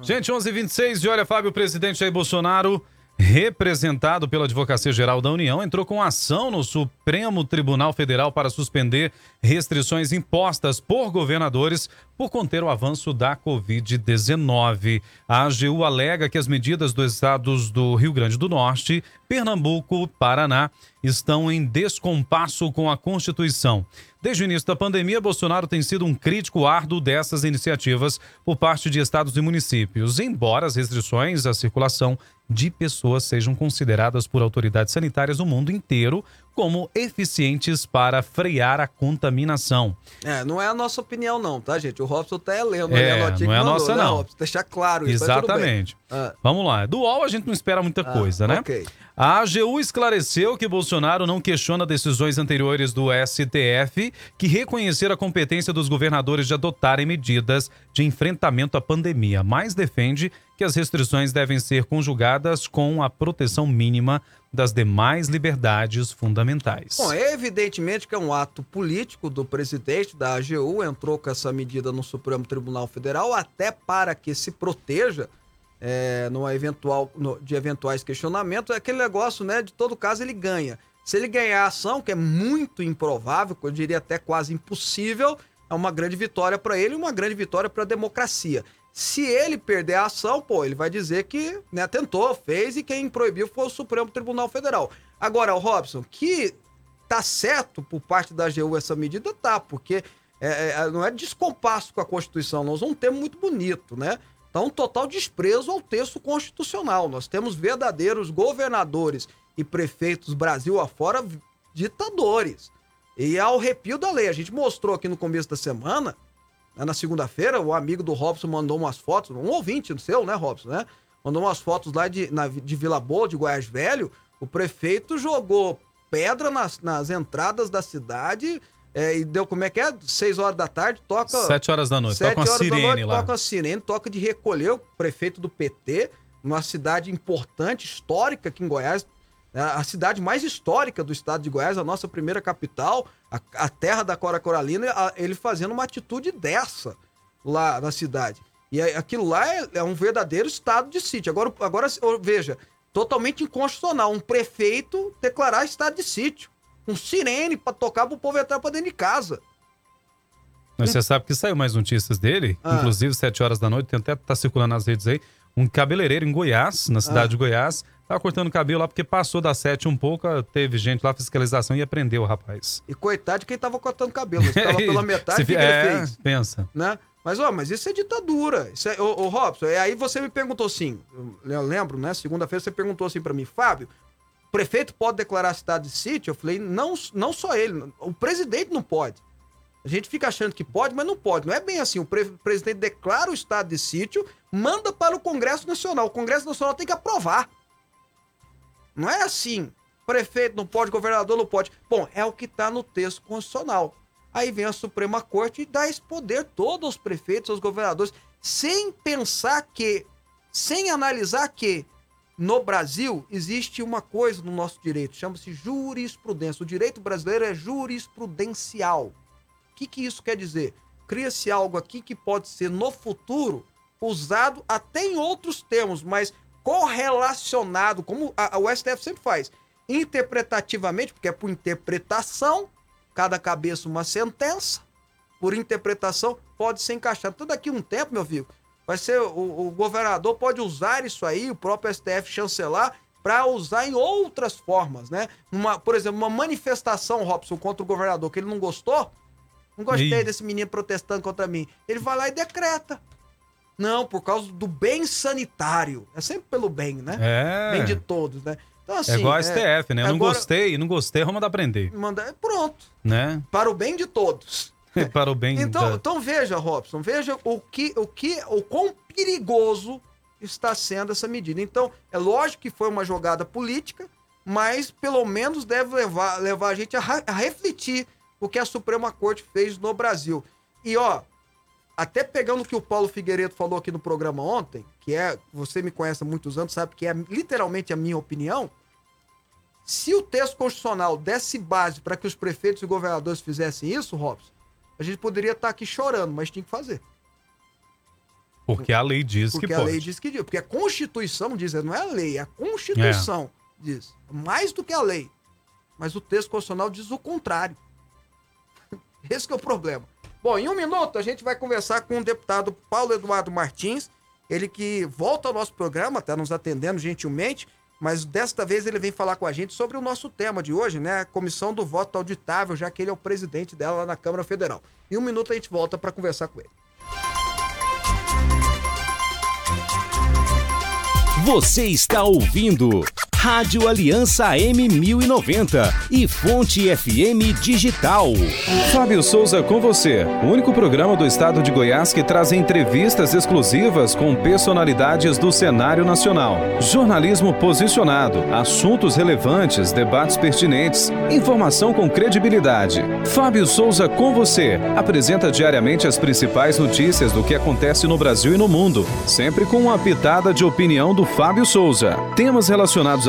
Gente, 11h26, e olha, Fábio, o presidente Jair Bolsonaro, representado pela Advocacia Geral da União, entrou com ação no Supremo Tribunal Federal para suspender restrições impostas por governadores por conter o avanço da Covid-19. A AGU alega que as medidas dos estados do Rio Grande do Norte, Pernambuco, Paraná estão em descompasso com a Constituição. Desde o início da pandemia, Bolsonaro tem sido um crítico árduo dessas iniciativas por parte de estados e municípios, embora as restrições à circulação de pessoas sejam consideradas por autoridades sanitárias do mundo inteiro como eficientes para frear a contaminação. É, não é a nossa opinião, não, tá, gente? O Robson tá é lendo É, ali a notinha não é a nossa, né, não. Robson? Deixar claro isso. Exatamente. Ah, Vamos lá. Do UOL a gente não espera muita ah, coisa, né? Ok. A AGU esclareceu que Bolsonaro não questiona decisões anteriores do STF que reconheceram a competência dos governadores de adotarem medidas de enfrentamento à pandemia, mas defende que as restrições devem ser conjugadas com a proteção mínima das demais liberdades fundamentais. Bom, é evidentemente que é um ato político do presidente da AGU, entrou com essa medida no Supremo Tribunal Federal, até para que se proteja é, numa eventual, no- de eventuais questionamentos. É aquele negócio, né? De todo caso, ele ganha. Se ele ganhar a ação, que é muito improvável, eu diria até quase impossível, é uma grande vitória para ele e uma grande vitória para a democracia. Se ele perder a ação, pô, ele vai dizer que né, tentou, fez e quem proibiu foi o Supremo Tribunal Federal. Agora, o Robson, que tá certo por parte da AGU essa medida, tá, porque é, é, não é descompasso com a Constituição, nós um termo muito bonito, né? Tá um total desprezo ao texto constitucional. Nós temos verdadeiros governadores e prefeitos Brasil afora ditadores. E ao arrepio da lei. A gente mostrou aqui no começo da semana, na segunda-feira, o amigo do Robson mandou umas fotos, um ouvinte seu, né, Robson, né? Mandou umas fotos lá de, na- de Vila Boa, de Goiás Velho. O prefeito jogou pedra nas, nas entradas da cidade é, e deu, como é que é? Seis horas da tarde, toca... Sete horas da noite. Sete Toca uma sirene noite, lá. Toca a sirene, toca de recolher o prefeito do PT, numa cidade importante, histórica aqui em Goiás, né, a cidade mais histórica do estado de Goiás, a nossa primeira capital, a, a terra da Cora Coralina, a- ele fazendo uma atitude dessa lá na cidade. E aquilo lá é, é um verdadeiro estado de sítio. Agora, agora veja, totalmente inconstitucional um prefeito declarar estado de sítio. Um sirene pra tocar pro povo entrar pra dentro de casa. Mas você sabe que saiu mais notícias dele, Ah. inclusive sete horas da noite, tem até tá circulando nas redes aí, um cabeleireiro em Goiás, na cidade Ah. de Goiás, tava cortando cabelo lá porque passou das sete um pouco, teve gente lá, fiscalização e aprendeu o rapaz. E coitado de quem tava cortando cabelo. Se tava pela metade, que, é, ele fez? pensa. Né? Mas, ó, mas isso é ditadura. Isso é, ô, ô, Robson, é, aí você me perguntou assim, eu lembro, né? Segunda-feira você perguntou assim pra mim, Fábio, o prefeito pode declarar estado de sítio? Eu falei, não, não só ele, o presidente não pode. A gente fica achando que pode, mas não pode. Não é bem assim. O pre- presidente declara o estado de sítio, manda para o Congresso Nacional. O Congresso Nacional tem que aprovar. Não é assim. Prefeito não pode, governador não pode. Bom, é o que está no texto constitucional. Aí vem a Suprema Corte e dá esse poder todo aos prefeitos, aos governadores, sem pensar que, sem analisar que no Brasil existe uma coisa no nosso direito, chama-se jurisprudência. O direito brasileiro é jurisprudencial. Que, que isso quer dizer? Cria-se algo aqui que pode ser no futuro usado até em outros termos, mas correlacionado, como a, a- o STF sempre faz, interpretativamente, porque é por interpretação, cada cabeça uma sentença, por interpretação, pode ser encaixado. Então, daqui a um tempo, meu filho, vai ser o, o governador pode usar isso aí, o próprio STF chancelar, para usar em outras formas, né? Uma, por exemplo, uma manifestação, Robson, contra o governador que ele não gostou, não gostei desse menino protestando contra mim. Ele vai lá e decreta. Não, por causa do bem sanitário. É sempre pelo bem, né? É. Bem de todos, né? Então, assim. é igual a STF, né? Eu não agora- gostei, não gostei, vamos mandar prender, Manda, pronto. né? Para o bem de todos. Para o bem Então, da... então veja, Robson, veja o que, o que, o quão perigoso está sendo essa medida. Então, é lógico que foi uma jogada política, mas pelo menos deve levar, levar a gente a, a refletir o que a Suprema Corte fez no Brasil. E ó, até pegando o que o Paulo Figueiredo falou aqui no programa ontem, que é, você me conhece há muitos anos, sabe que é literalmente a minha opinião. Se o texto constitucional desse base para que os prefeitos e governadores fizessem isso, Robson, a gente poderia estar aqui chorando, mas tinha que fazer. Porque a lei diz Porque que a pode. lei diz que diz. Porque a Constituição diz, não é a lei, é a Constituição diz. Mais do que a lei. Mas o texto constitucional diz o contrário. Esse é o problema. Bom, em um minuto a gente vai conversar com o deputado Paulo Eduardo Martins, ele que volta ao nosso programa, está nos atendendo gentilmente, mas desta vez ele vem falar com a gente sobre o nosso tema de hoje, né? A Comissão do Voto Auditável, já que ele é o presidente dela lá na Câmara Federal. Em um minuto a gente volta para conversar com ele. Você está ouvindo Rádio Aliança M1090 e Fonte FM Digital. Fábio Souza com você, o único programa do estado de Goiás que traz entrevistas exclusivas com personalidades do cenário nacional. Jornalismo posicionado, assuntos relevantes, debates pertinentes, informação com credibilidade. Fábio Souza com você apresenta diariamente as principais notícias do que acontece no Brasil e no mundo, sempre com uma pitada de opinião do Fábio Souza. Temas relacionados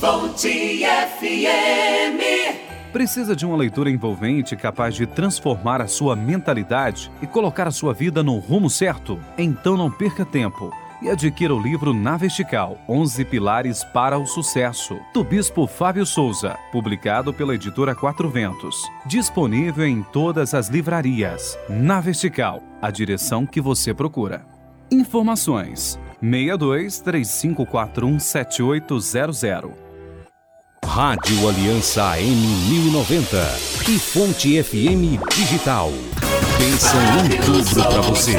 Fonte FM. Precisa de uma leitura envolvente capaz de transformar a sua mentalidade e colocar a sua vida no rumo certo? Então não perca tempo e adquira o livro Na Vertical 11 Pilares para o Sucesso, do Bispo Fábio Souza, publicado pela editora Quatro Ventos. Disponível em todas as livrarias. Na Vertical, a direção que você procura. Informações: 62 3541 7800. Rádio Aliança M1090 e Fonte FM Digital. Pensam em tudo para você.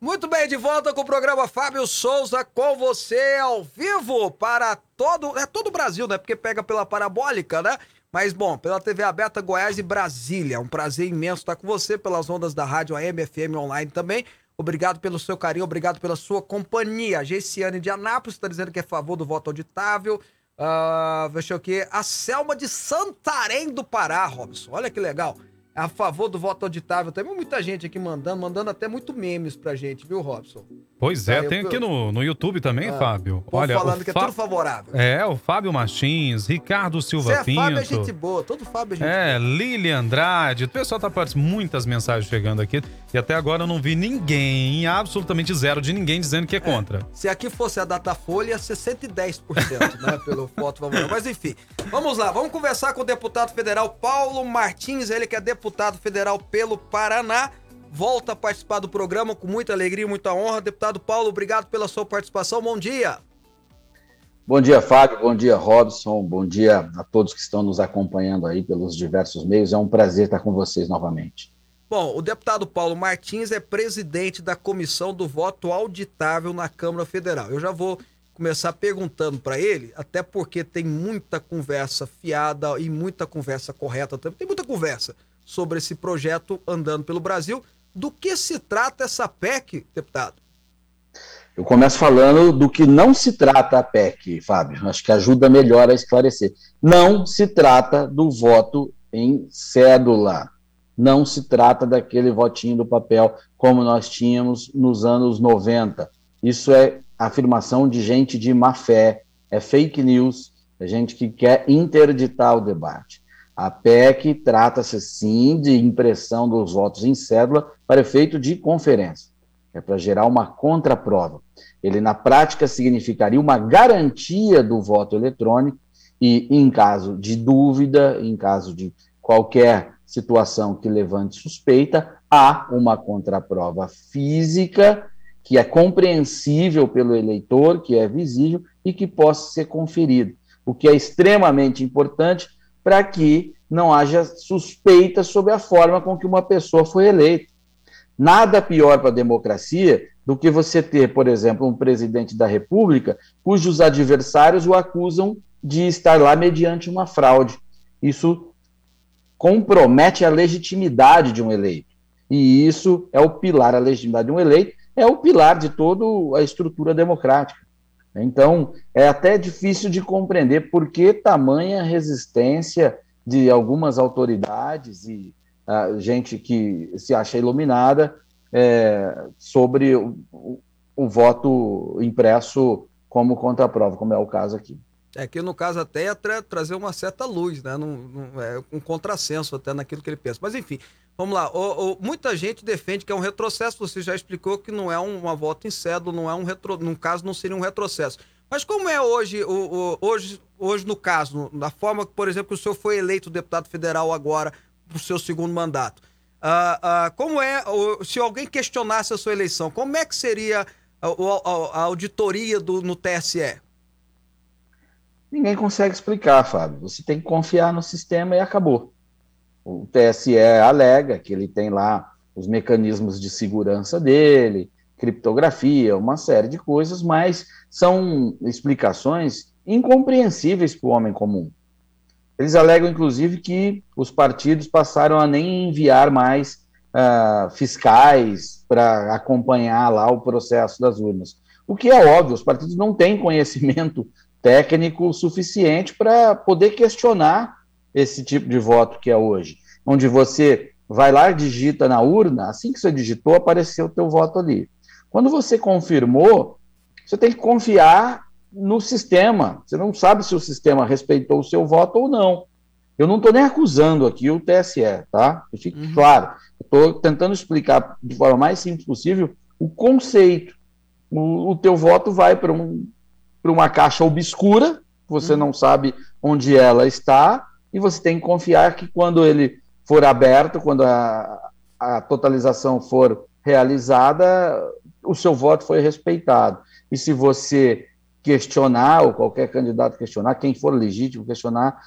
Muito bem, de volta com o programa Fábio Souza com você ao vivo para todo, é todo o Brasil, né? Porque pega pela parabólica, né? Mas bom, pela TV aberta Goiás e Brasília. Um prazer imenso estar com você pelas ondas da rádio AM, FM online também. Obrigado pelo seu carinho, obrigado pela sua companhia. A Gessiane de Anápolis está dizendo que é a favor do voto auditável. Uh, deixa eu aqui. A Selma de Santarém do Pará, Robson. Olha que legal. É a favor do voto auditável. Tem muita gente aqui mandando, mandando até muito memes pra gente, viu, Robson? Pois é, Tá, tem tô- aqui no, no YouTube também, Ah, Fábio. Olha, falando que é tudo favorável. É, o Fábio Martins, Ricardo Silva é Fábio, é Pinto. gente boa. Todo Fábio é gente É, Lili Andrade, o pessoal tá participando, muitas mensagens chegando aqui e até agora eu não vi ninguém, absolutamente zero de ninguém dizendo que é contra. Se aqui fosse a Datafolha, ia ser 110%, né? Pelo voto favorável. Mas enfim, vamos lá, vamos conversar com o deputado federal Paulo Martins, ele que é deputado federal pelo Paraná. Volta a participar do programa com muita alegria e muita honra. Deputado Paulo, obrigado pela sua participação. Bom dia. Bom dia, Fábio. Bom dia, Robson. Bom dia a todos que estão nos acompanhando aí pelos diversos meios. É um prazer estar com vocês novamente. Bom, o deputado Paulo Martins é presidente da Comissão do Voto Auditável na Câmara Federal. Eu já vou começar perguntando para ele, até porque tem muita conversa fiada e muita conversa correta também. Tem muita conversa sobre esse projeto andando pelo Brasil. Do que se trata essa PEC, deputado? Eu começo falando do que não se trata a PEC, Fábio. Acho que ajuda melhor a esclarecer. Não se trata do voto em cédula. Não se trata daquele votinho do papel como nós tínhamos nos anos 90. Isso é afirmação de gente de má fé, é fake news, é gente que quer interditar o debate. A PEC trata-se sim de impressão dos votos em cédula para efeito de conferência. É para gerar uma contraprova. Ele, na prática, significaria uma garantia do voto eletrônico e, em caso de dúvida, em caso de qualquer situação que levante suspeita, há uma contraprova física que é compreensível pelo eleitor, que é visível e que possa ser conferido, o que é extremamente importante para que não haja suspeita sobre a forma com que uma pessoa foi eleita. Nada pior para a democracia do que você ter, por exemplo, um presidente da República cujos adversários o acusam de estar lá mediante uma fraude. Isso compromete a legitimidade de um eleito. E isso é o pilar, a legitimidade de um eleito é o pilar de toda a estrutura democrática. Então, é até difícil de compreender por que tamanha resistência de algumas autoridades e uh, gente que se acha iluminada é, sobre o, o, o, voto impresso como contraprova, como é o caso aqui. É que no caso até é tra trazer uma certa luz, né? É um contrassenso até naquilo que ele pensa. Mas enfim, vamos lá. O, o, muita gente defende que é um retrocesso. Você já explicou que não é um, uma volta em cédula, não é um retro, num caso não seria um retrocesso. Mas como é hoje, o, hoje, hoje no caso, na forma que, por exemplo, o senhor foi eleito deputado federal agora para o seu segundo mandato? Uh, uh, como é, se alguém questionasse a sua eleição, como é que seria a, a, a auditoria do, no TSE? Ninguém consegue explicar, Fábio. Você tem que confiar no sistema e acabou. O TSE alega que ele tem lá os mecanismos de segurança dele, criptografia, uma série de coisas, mas são explicações incompreensíveis para o homem comum. Eles alegam, inclusive, que os partidos passaram a nem enviar mais uh, fiscais para acompanhar lá o processo das urnas. O que é óbvio, os partidos não têm conhecimento técnico suficiente para poder questionar esse tipo de voto que é hoje, onde você vai lá, digita na urna, assim que você digitou, apareceu o teu voto ali. Quando você confirmou, você tem que confiar no sistema. Você não sabe se o sistema respeitou o seu voto ou não. Eu não estou nem acusando aqui o TSE, tá? Que fique uhum. claro. Estou tentando explicar de forma mais simples possível o conceito. O, o teu voto vai para um, uma caixa obscura, você uhum. não sabe onde ela está, e você tem que confiar que quando ele for aberto, quando a, a totalização for realizada, o seu voto foi respeitado. E se você questionar, ou qualquer candidato questionar, quem for legítimo questionar,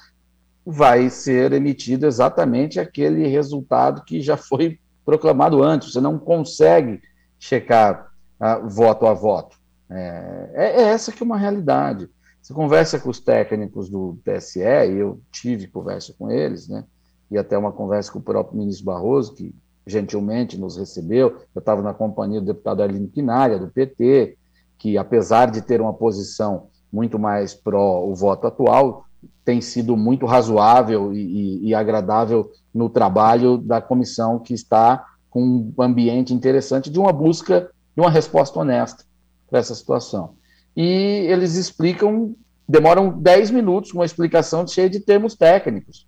vai ser emitido exatamente aquele resultado que já foi proclamado antes. Você não consegue checar uh, voto a voto. É, é, é, essa que é uma realidade. Você conversa com os técnicos do TSE, e eu tive conversa com eles, né? e até uma conversa com o próprio ministro Barroso, que gentilmente nos recebeu. Eu estava na companhia do deputado Arlindo Quinária, do PT, que, apesar de ter uma posição muito mais pró o voto atual, tem sido muito razoável e, e, e agradável no trabalho da comissão que está com um ambiente interessante de uma busca de uma resposta honesta para essa situação. E eles explicam, demoram 10 minutos com uma explicação cheia de termos técnicos.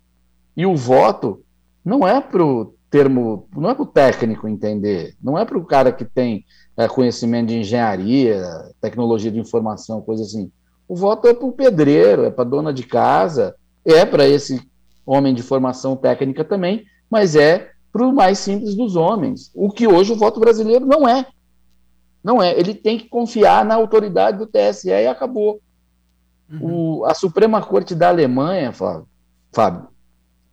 E o voto não é para o termo, não é para o técnico entender, não é para o cara que tem é, conhecimento de engenharia, tecnologia de informação, coisa assim. O voto é para o pedreiro, é para a dona de casa, é para esse homem de formação técnica também, mas é para o mais simples dos homens, o que hoje o voto brasileiro não é. Não é. Ele tem que confiar na autoridade do TSE e acabou. Uhum. O, a Suprema Corte da Alemanha, Fábio, Fábio,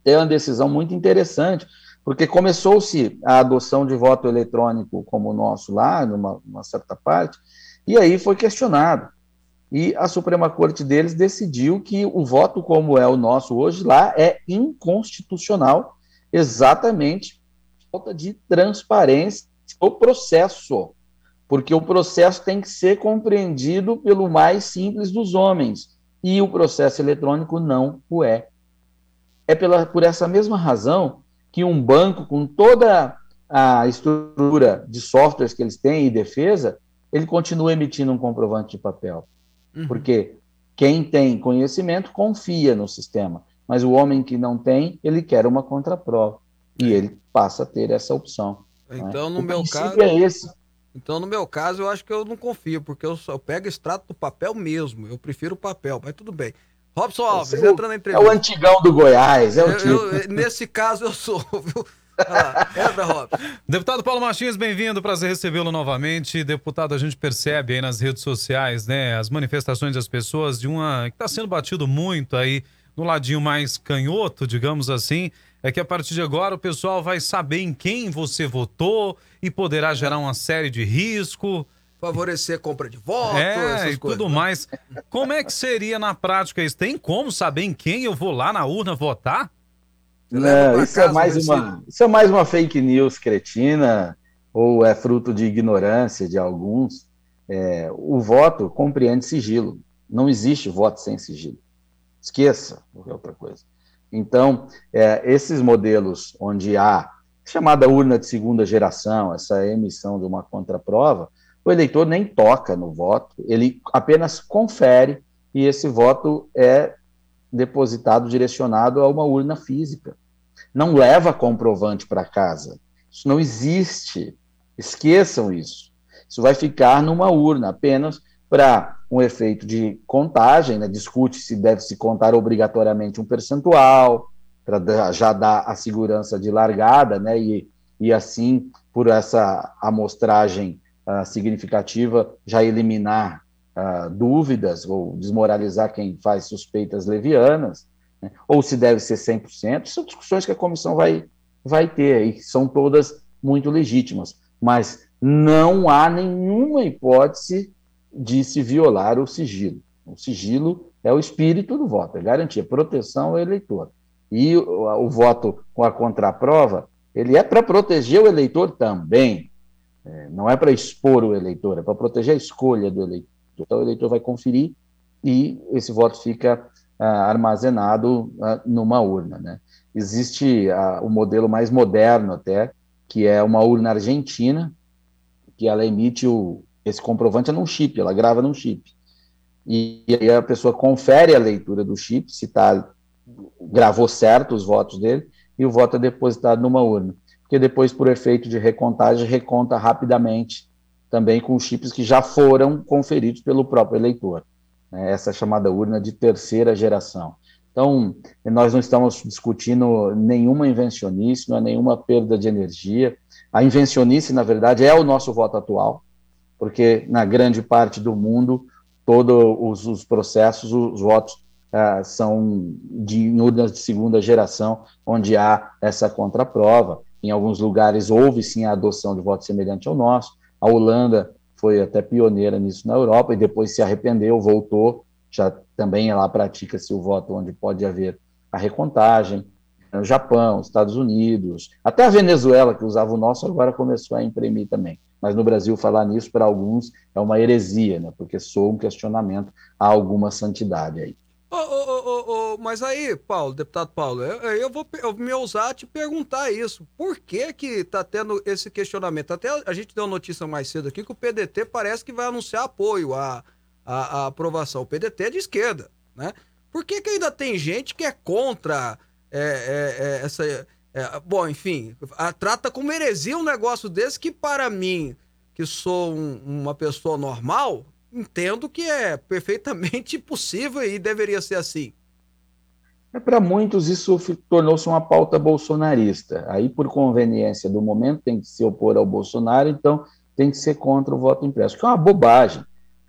tem uma decisão muito interessante, porque começou-se a adoção de voto eletrônico como o nosso lá, numa, numa certa parte, e aí foi questionado. E a Suprema Corte deles decidiu que o voto como é o nosso hoje lá é inconstitucional, exatamente por falta de transparência no processo, porque o processo tem que ser compreendido pelo mais simples dos homens, e o processo eletrônico não o é. É pela, por essa mesma razão que um banco, com toda a estrutura de softwares que eles têm e defesa, ele continua emitindo um comprovante de papel. Uhum. Porque quem tem conhecimento confia no sistema, mas o homem que não tem, ele quer uma contraprova. E é. ele passa a ter essa opção. Então, né? no o meu caso. É esse. Então, no meu caso, eu acho que eu não confio, porque eu, só, eu pego extrato do papel mesmo. Eu prefiro o papel, mas tudo bem. Robson Alves, é entrando na entrevista. É o antigão do Goiás, é o tipo. Eu, nesse caso eu sou, viu? entra, Robson. Deputado Paulo Martins, bem-vindo, prazer recebê-lo novamente. Deputado, a gente percebe aí nas redes sociais, né, as manifestações das pessoas de uma que está sendo batido muito aí no ladinho mais canhoto, digamos assim, é que a partir de agora o pessoal vai saber em quem você votou e poderá gerar uma série de risco. Favorecer compra de voto, é, e coisas, tudo né? mais. Como é que seria na prática isso? Tem como saber em quem eu vou lá na urna votar? Não, isso, é mais uma, isso é mais uma fake news cretina, ou é fruto de ignorância de alguns. É, o voto compreende sigilo. Não existe voto sem sigilo. Esqueça qualquer outra coisa. Então, é, esses modelos onde há chamada urna de segunda geração, essa emissão de uma contraprova, o eleitor nem toca no voto, ele apenas confere e esse voto é depositado, direcionado a uma urna física. Não leva comprovante para casa. Isso não existe. Esqueçam isso. Isso vai ficar numa urna apenas para um efeito de contagem, né? discute se deve se contar obrigatoriamente um percentual, para já dar a segurança de largada, né? e, e assim, por essa amostragem uh, significativa, já eliminar uh, dúvidas ou desmoralizar quem faz suspeitas levianas, né? ou se deve ser 100%, são discussões que a comissão vai, vai ter, e são todas muito legítimas, mas não há nenhuma hipótese de se violar o sigilo. O sigilo é o espírito do voto, é garantia, proteção ao eleitor. E o, o voto com a contraprova, ele é para proteger o eleitor também. É, não é para expor o eleitor, é para proteger a escolha do eleitor. Então o eleitor vai conferir e esse voto fica ah, armazenado ah, numa urna. Né? Existe ah, o modelo mais moderno até, que é uma urna argentina, que ela emite o, esse comprovante é num chip, ela grava num chip. E, e aí a pessoa confere a leitura do chip, se tá, gravou certo os votos dele, e o voto é depositado numa urna. Porque depois, por efeito de recontagem, reconta rapidamente também com os chips que já foram conferidos pelo próprio eleitor. Né? Essa é chamada urna de terceira geração. Então, nós não estamos discutindo nenhuma invencionice, não é nenhuma perda de energia. A invencionice, na verdade, é o nosso voto atual porque na grande parte do mundo, todos os, os processos, os votos uh, são de urnas de segunda geração, onde há essa contraprova. Em alguns lugares houve sim a adoção de voto semelhante ao nosso. A Holanda foi até pioneira nisso na Europa e depois se arrependeu, voltou. Já também lá pratica-se o voto onde pode haver a recontagem. O Japão, Estados Unidos, até a Venezuela, que usava o nosso, agora começou a imprimir também mas no Brasil falar nisso para alguns é uma heresia, né? Porque sou um questionamento a alguma santidade aí. Oh, oh, oh, mas aí, Paulo, deputado Paulo, eu, eu vou eu me ousar te perguntar isso. Por que que está tendo esse questionamento? Até a gente deu notícia mais cedo aqui que o PDT parece que vai anunciar apoio à, à, à aprovação. O PDT é de esquerda, né? Por que que ainda tem gente que é contra é, é, é, essa é, bom, enfim, a, trata como heresia um negócio desse que, para mim, que sou um, uma pessoa normal, entendo que é perfeitamente possível e deveria ser assim. É, para muitos, isso tornou-se uma pauta bolsonarista. Aí, por conveniência do momento, tem que se opor ao Bolsonaro, então tem que ser contra o voto impresso, que é uma bobagem.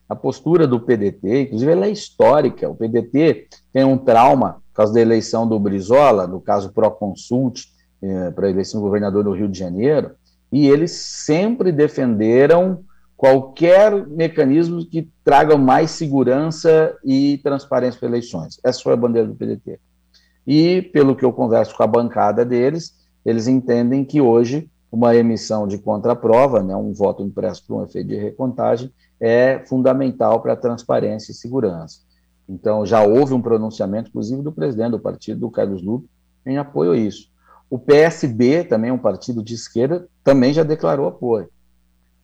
A postura do PDT, inclusive, ela é histórica. O PDT tem um trauma por causa da eleição do Brizola, no caso Proconsult, eh, para a eleição do governador do Rio de Janeiro, e eles sempre defenderam qualquer mecanismo que traga mais segurança e transparência para eleições. Essa foi a bandeira do PDT. E, pelo que eu converso com a bancada deles, eles entendem que hoje uma emissão de contraprova, né, um voto impresso para um efeito de recontagem, é fundamental para a transparência e segurança. Então, já houve um pronunciamento, inclusive, do presidente do partido, do Carlos Lupe, em apoio a isso. O PSB, também um partido de esquerda, também já declarou apoio.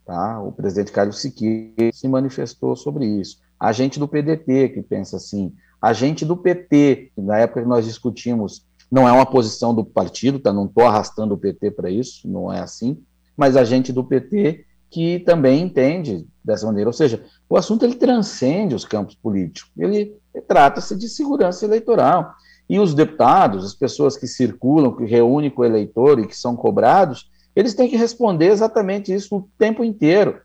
Tá? O presidente Carlos Siqueira se manifestou sobre isso. A gente do PDT, que pensa assim. A gente do PT, que na época que nós discutimos, não é uma posição do partido, tá? não estou arrastando o PT para isso, não é assim, mas a gente do PT que também entende dessa maneira. Ou seja, o assunto ele transcende os campos políticos. Ele, ele trata-se de segurança eleitoral. E os deputados, as pessoas que circulam, que reúnem com o eleitor e que são cobrados, eles têm que responder exatamente isso o tempo inteiro,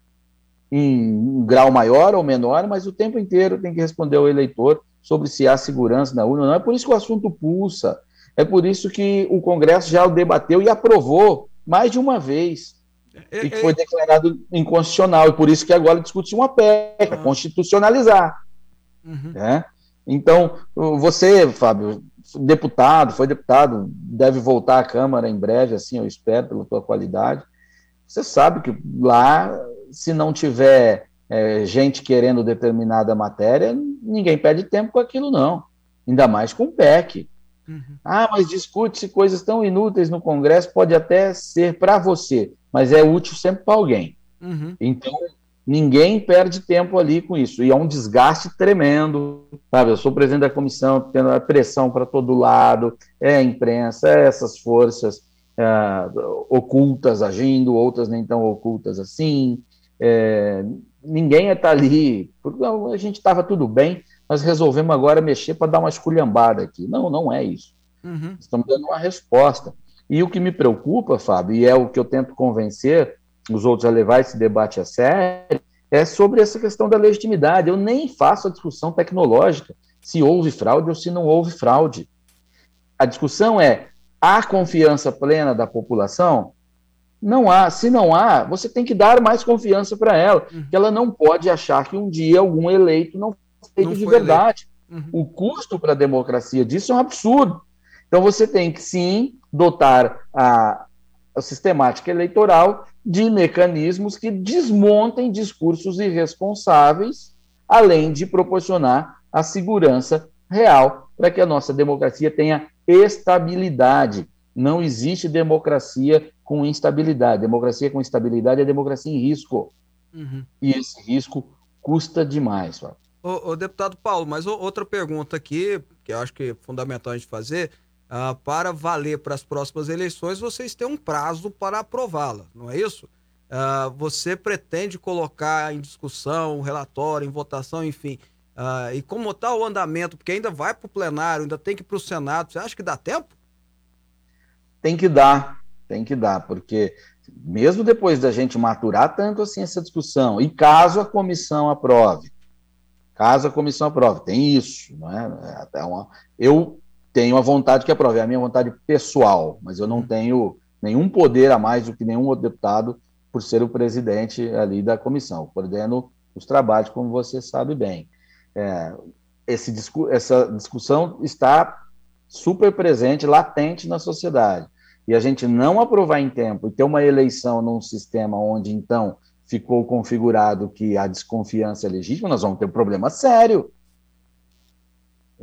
em um grau maior ou menor, mas o tempo inteiro tem que responder ao eleitor sobre se há segurança na urna. Não é por isso que o assunto pulsa. É por isso que o Congresso já o debateu e aprovou mais de uma vez. É, e que foi declarado inconstitucional. E por isso que agora discute uma PEC, Ah. constitucionalizar. Uhum. né? Então, você, Fábio, deputado, foi deputado, deve voltar à Câmara em breve, assim, eu espero, pela tua qualidade. Você sabe que lá, se não tiver é, gente querendo determinada matéria, ninguém perde tempo com aquilo, não. Ainda mais com o PEC. Uhum. Ah, mas discute-se coisas tão inúteis no Congresso, pode até ser para você, mas é útil sempre para alguém. Uhum. Então, ninguém perde tempo ali com isso. E é um desgaste tremendo, sabe? Eu sou presidente da comissão, tendo a pressão para todo lado, é a imprensa, é essas forças ah, ocultas agindo, outras nem tão ocultas assim. É, ninguém está ali, porque a gente estava tudo bem, nós resolvemos agora mexer para dar uma esculhambada aqui. Não, não é isso. Uhum. Estamos dando uma resposta. E o que me preocupa, Fábio, e é o que eu tento convencer os outros a levar esse debate a sério, é sobre essa questão da legitimidade. Eu nem faço a discussão tecnológica, se houve fraude ou se não houve fraude. A discussão é: há confiança plena da população? Não há. Se não há, você tem que dar mais confiança para ela, Uhum. que ela não pode achar que um dia algum eleito não foi feito Não de foi verdade. Uhum. O custo para a democracia disso é um absurdo. Então você tem que sim dotar a sistemática eleitoral de mecanismos que desmontem discursos irresponsáveis, além de proporcionar a segurança real para que a nossa democracia tenha estabilidade. Não existe democracia com instabilidade. Democracia com estabilidade é democracia em risco. Uhum. E esse risco custa demais. Ô, ô, deputado Paulo, mas outra pergunta aqui, que eu acho que é fundamental a gente fazer, ah, para valer para as próximas eleições, vocês têm um prazo para aprová-la, não é isso? Ah, você pretende colocar em discussão, relatório, em votação, enfim, ah, e como está o andamento, porque ainda vai para o plenário, ainda tem que ir para o Senado, você acha que dá tempo? tem que dar, tem que dar, porque mesmo depois da gente maturar tanto assim essa discussão, e caso a comissão aprove, caso a comissão aprove, tem isso, não é? É uma, eu tenho a vontade que aprove, é a minha vontade pessoal, mas eu não tenho nenhum poder a mais do que nenhum outro deputado por ser o presidente ali da comissão, coordeno os trabalhos, como você sabe bem. É, esse essa discussão está super presente, latente na sociedade e a gente não aprovar em tempo e ter uma eleição num sistema onde então ficou configurado que a desconfiança é legítima, nós vamos ter um problema sério.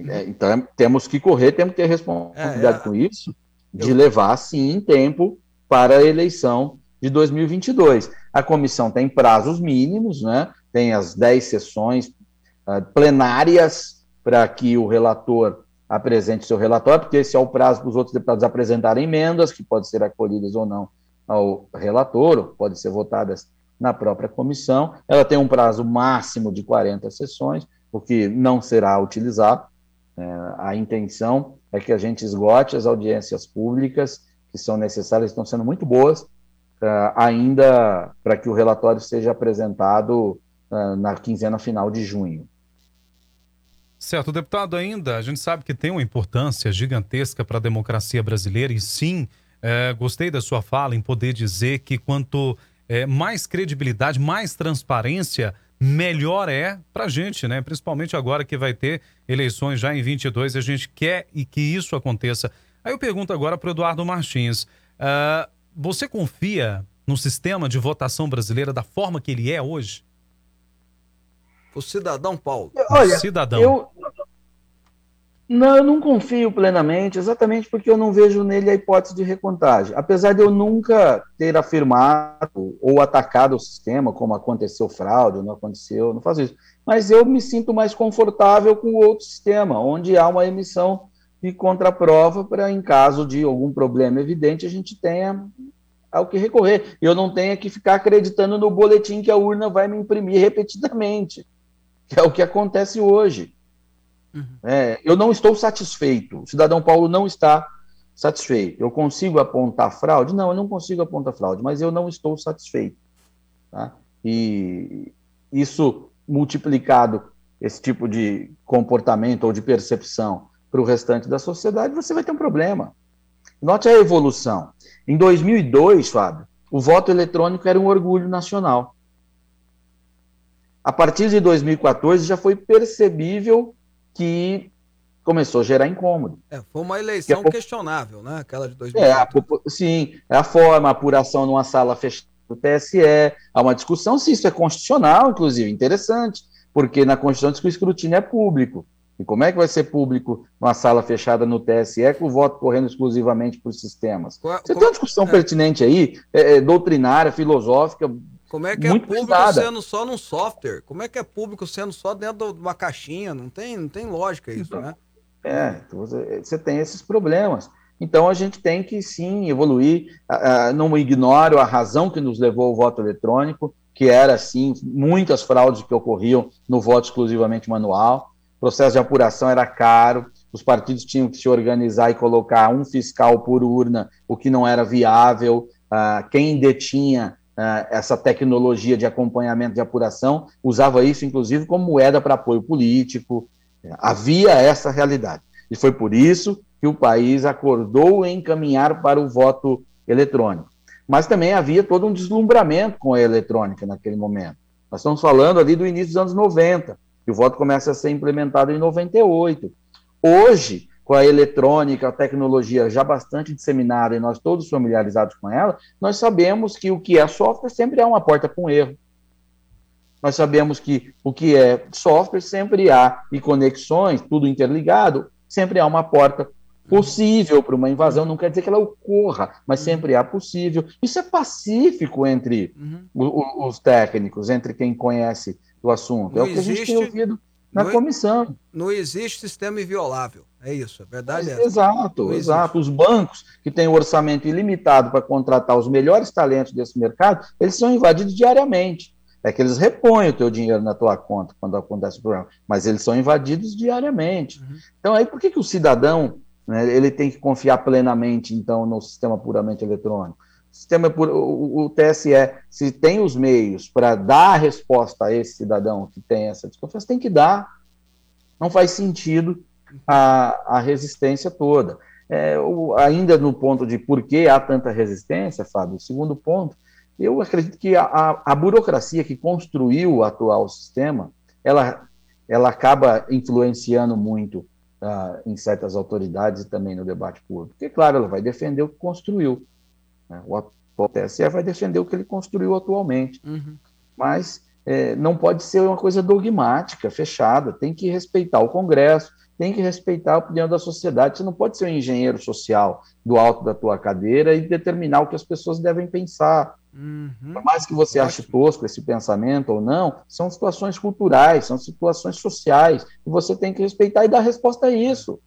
É, então é, temos que correr, temos que ter responsabilidade É, é, com isso, de eu- levar sim em tempo para a eleição de 2022. A comissão tem prazos mínimos, né? tem as 10 sessões ah, plenárias para que o relator apresente seu relatório, porque esse é o prazo para os outros deputados apresentarem emendas, que podem ser acolhidas ou não ao relator, ou podem ser votadas na própria comissão. Ela tem um prazo máximo de 40 sessões, o que não será utilizado. É, a intenção é que a gente esgote as audiências públicas que são necessárias, estão sendo muito boas, ah, ainda para que o relatório seja apresentado ah, na quinzena final de junho. Certo, deputado, ainda a gente sabe que tem uma importância gigantesca para a democracia brasileira e sim, é, gostei da sua fala em poder dizer que quanto é, mais credibilidade, mais transparência, melhor é para a gente, né? Principalmente agora que vai ter eleições já em 22 e a gente quer e que isso aconteça. Aí eu pergunto agora para o Eduardo Martins, ah, você confia no sistema de votação brasileira da forma que ele é hoje? O cidadão Paulo. Olha, Cidadão. Eu não, eu não confio plenamente, exatamente porque eu não vejo nele a hipótese de recontagem. Apesar de eu nunca ter afirmado ou atacado o sistema, como aconteceu fraude, não aconteceu, eu não faço isso. Mas eu me sinto mais confortável com outro sistema, onde há uma emissão de contraprova para, em caso de algum problema evidente, a gente tenha ao que recorrer. E eu não tenha que ficar acreditando no boletim que a urna vai me imprimir repetidamente, que é o que acontece hoje. Uhum. É, eu não estou satisfeito. O cidadão Paulo não está satisfeito. Eu consigo apontar fraude? Não, eu não consigo apontar fraude, mas eu não estou satisfeito. Tá? E isso multiplicado, esse tipo de comportamento ou de percepção para o restante da sociedade, você vai ter um problema. Note a evolução. Em 2002, Fábio, o voto eletrônico era um orgulho nacional. A partir de 2014 já foi percebível que começou a gerar incômodo. É, foi uma eleição questionável, né? Aquela de 2014. É, sim, é a forma, a apuração numa sala fechada do TSE, há uma discussão se isso é constitucional, inclusive, interessante, porque na Constituição diz que o escrutínio é público. E como é que vai ser público numa sala fechada no TSE com o voto correndo exclusivamente por sistemas? Qual, Você qual, tem uma discussão é, pertinente aí, é, é, doutrinária, filosófica. Como é que é público pesada. sendo só num software? Como é que é público sendo só dentro de uma caixinha? Não tem, não tem lógica isso, então, né? É, então você, você tem esses problemas. Então a gente tem que sim evoluir. Uh, não ignoro a razão que nos levou ao voto eletrônico, que era sim muitas fraudes que ocorriam no voto exclusivamente manual o processo de apuração era caro, os partidos tinham que se organizar e colocar um fiscal por urna, o que não era viável. Uh, quem detinha essa tecnologia de acompanhamento de apuração usava isso, inclusive, como moeda para apoio político. Havia essa realidade. E foi por isso que o país acordou em caminhar para o voto eletrônico. Mas também havia todo um deslumbramento com a eletrônica naquele momento. Nós estamos falando ali do início dos anos 90 que o voto começa a ser implementado em 98. Hoje, com a eletrônica, a tecnologia já bastante disseminada e nós todos familiarizados com ela, nós sabemos que o que é software sempre é uma porta com erro. Nós sabemos que o que é software sempre há, e conexões, tudo interligado, sempre há uma porta possível para uma invasão, não quer dizer que ela ocorra, mas sempre há possível. Isso é pacífico entre uhum. os técnicos, entre quem conhece do assunto. Não é o que existe, a gente tem ouvido na não, comissão. Não existe sistema inviolável. É isso, é verdade. É exato, exato. Os bancos que têm um orçamento ilimitado para contratar os melhores talentos desse mercado, eles são invadidos diariamente. É que eles repõem o teu dinheiro na tua conta quando acontece o problema, mas eeles são invadidos diariamente. Uhum. Então aí por que, que o cidadão né, ele tem que confiar plenamente então no sistema puramente eletrônico? sistema por, o, o, TSE, se tem os meios para dar a resposta a esse cidadão que tem essa desconfiança, tem que dar. Não faz sentido a, a resistência toda. É, o, ainda no ponto de por que há tanta resistência, Fábio, o segundo ponto, eu acredito que a, a, a burocracia que construiu o atual sistema, ela, ela acaba influenciando muito uh, em certas autoridades e também no debate público. Porque, claro, ela vai defender o que construiu, né? O atual TSE vai defender o que ele construiu atualmente. Uhum. Mas é, não pode ser uma coisa dogmática, fechada. Tem que respeitar o Congresso, tem que respeitar a opinião da sociedade. Você não pode ser um engenheiro social do alto da tua cadeira e determinar o que as pessoas devem pensar. Uhum. Por mais que você ache tosco esse pensamento ou não, são situações culturais, são situações sociais, e você tem que respeitar e dar resposta a isso.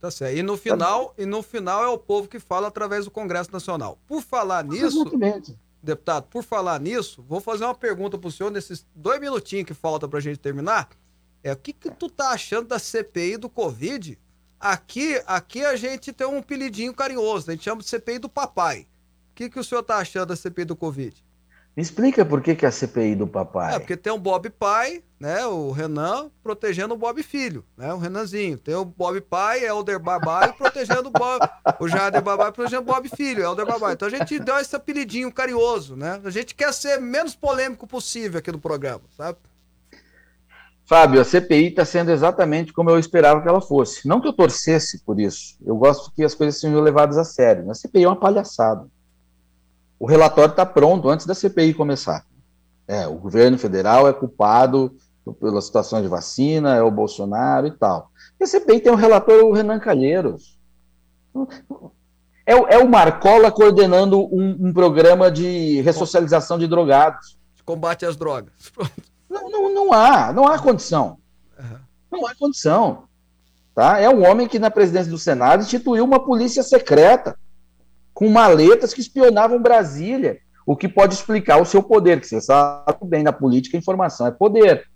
Tá certo. E no final, e no final é o povo que fala através do Congresso Nacional. Por falar nisso, Exatamente. deputado, por falar nisso, vou fazer uma pergunta pro senhor nesses dois minutinhos que falta pra gente terminar. É o que que tu tá achando da CPI do Covid? Aqui, aqui a gente tem um apelidinho carinhoso, a gente chama de CPI do papai. O que que o senhor tá achando da CPI do Covid? Me explica por que, que é a CPI do papai. É, porque tem o Bob pai, né? O Renan protegendo o Bob filho, né? O Renanzinho. Tem o Bob pai, Elder Babai protegendo o Bob. O Jader Babai protegendo o Bob filho, Elder Babai. Então a gente deu esse apelidinho carinhoso, né? A gente quer ser menos polêmico possível aqui no programa, sabe? Fábio, a CPI está sendo exatamente como eu esperava que ela fosse. Não que eu torcesse por isso. Eu gosto que as coisas sejam levadas a sério. A CPI é uma palhaçada o relatório está pronto antes da CPI começar. É, o governo federal é culpado pela situação de vacina, é o Bolsonaro e tal. E a CPI tem um relator, o Renan Calheiros. É, é o Marcola coordenando um, um, programa de ressocialização de drogados. De combate às drogas. Não, não, não há, não há condição. Uhum. Não há condição. Tá? É um homem que, na presidência do Senado, instituiu uma polícia secreta com maletas que espionavam Brasília, o que pode explicar o seu poder, que você sabe bem, na política, informação é poder.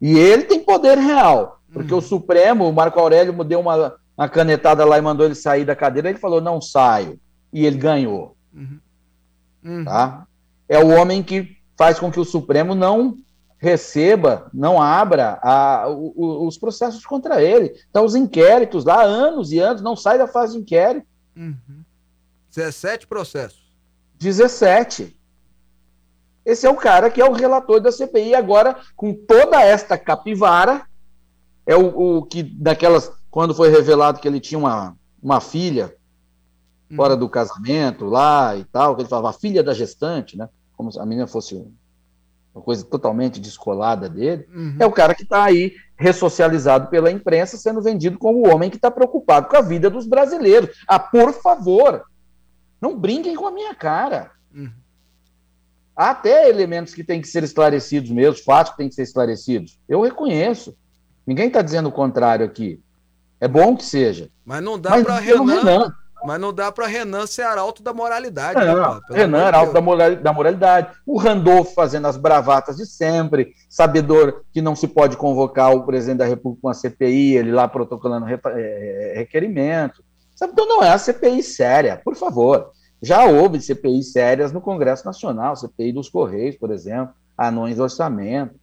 E ele tem poder real, porque uhum. o Supremo, o Marco Aurélio deu uma, uma, canetada lá e mandou ele sair da cadeira, ele falou, não saio, e ele ganhou. Uhum. Uhum. Tá? É o homem que faz com que o Supremo não receba, não abra a, o, os processos contra ele. Então, os inquéritos lá, anos e anos, não sai da fase de inquérito. Uhum. 17 processos. 17. Esse é o cara que é o relator da CPI agora, com toda esta capivara, é o, o que daquelas, quando foi revelado que ele tinha uma, uma filha uhum. fora do casamento lá e tal, que ele falava a filha da gestante, né? Como se a menina fosse uma coisa totalmente descolada dele, uhum. é o cara que está aí ressocializado pela imprensa, sendo vendido como o homem que está preocupado com a vida dos brasileiros. Ah, por favor, não brinquem com a minha cara. Uhum. Há até elementos que têm que ser esclarecidos mesmo, fatos que têm que ser esclarecidos. Eu reconheço. Ninguém está dizendo o contrário aqui. É bom que seja. Mas não dá para Renan, Renan mas não dá para Renan ser arauto da moralidade. Não, né, Renan era arauto da moralidade. O Randolfo fazendo as bravatas de sempre, sabedor que não se pode convocar o presidente da República com a CPI, ele lá protocolando é, é, requerimento. Então não é a CPI séria, por favor. Já houve CPI sérias no Congresso Nacional, CPI dos Correios, por exemplo, anões do orçamento.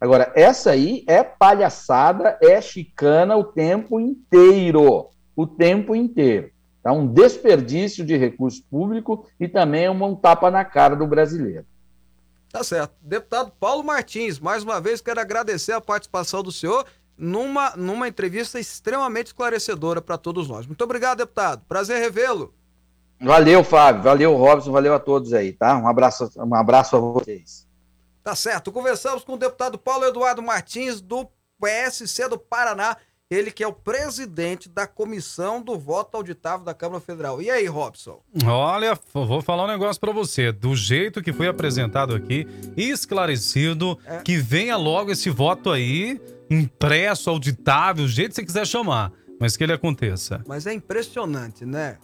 Agora, essa aí é palhaçada, é chicana o tempo inteiro. O tempo inteiro. Tá? Um desperdício de recurso público e também um tapa na cara do brasileiro. Tá certo. Deputado Paulo Martins, mais uma vez quero agradecer a participação do senhor numa, numa entrevista extremamente esclarecedora para todos nós. Muito obrigado, deputado. Prazer revê-lo. Valeu, Fábio. Valeu, Robson. Valeu a todos aí, tá? Um abraço, um abraço a vocês. Tá certo. Conversamos com o deputado Paulo Eduardo Martins, do PSC do Paraná. Ele que é o presidente da comissão do voto auditável da Câmara Federal. E aí, Robson? Olha, vou falar um negócio para você. Do jeito que foi apresentado aqui, esclarecido, é. que venha logo esse voto aí, impresso, auditável, o jeito que você quiser chamar, mas que ele aconteça. Mas é impressionante, né?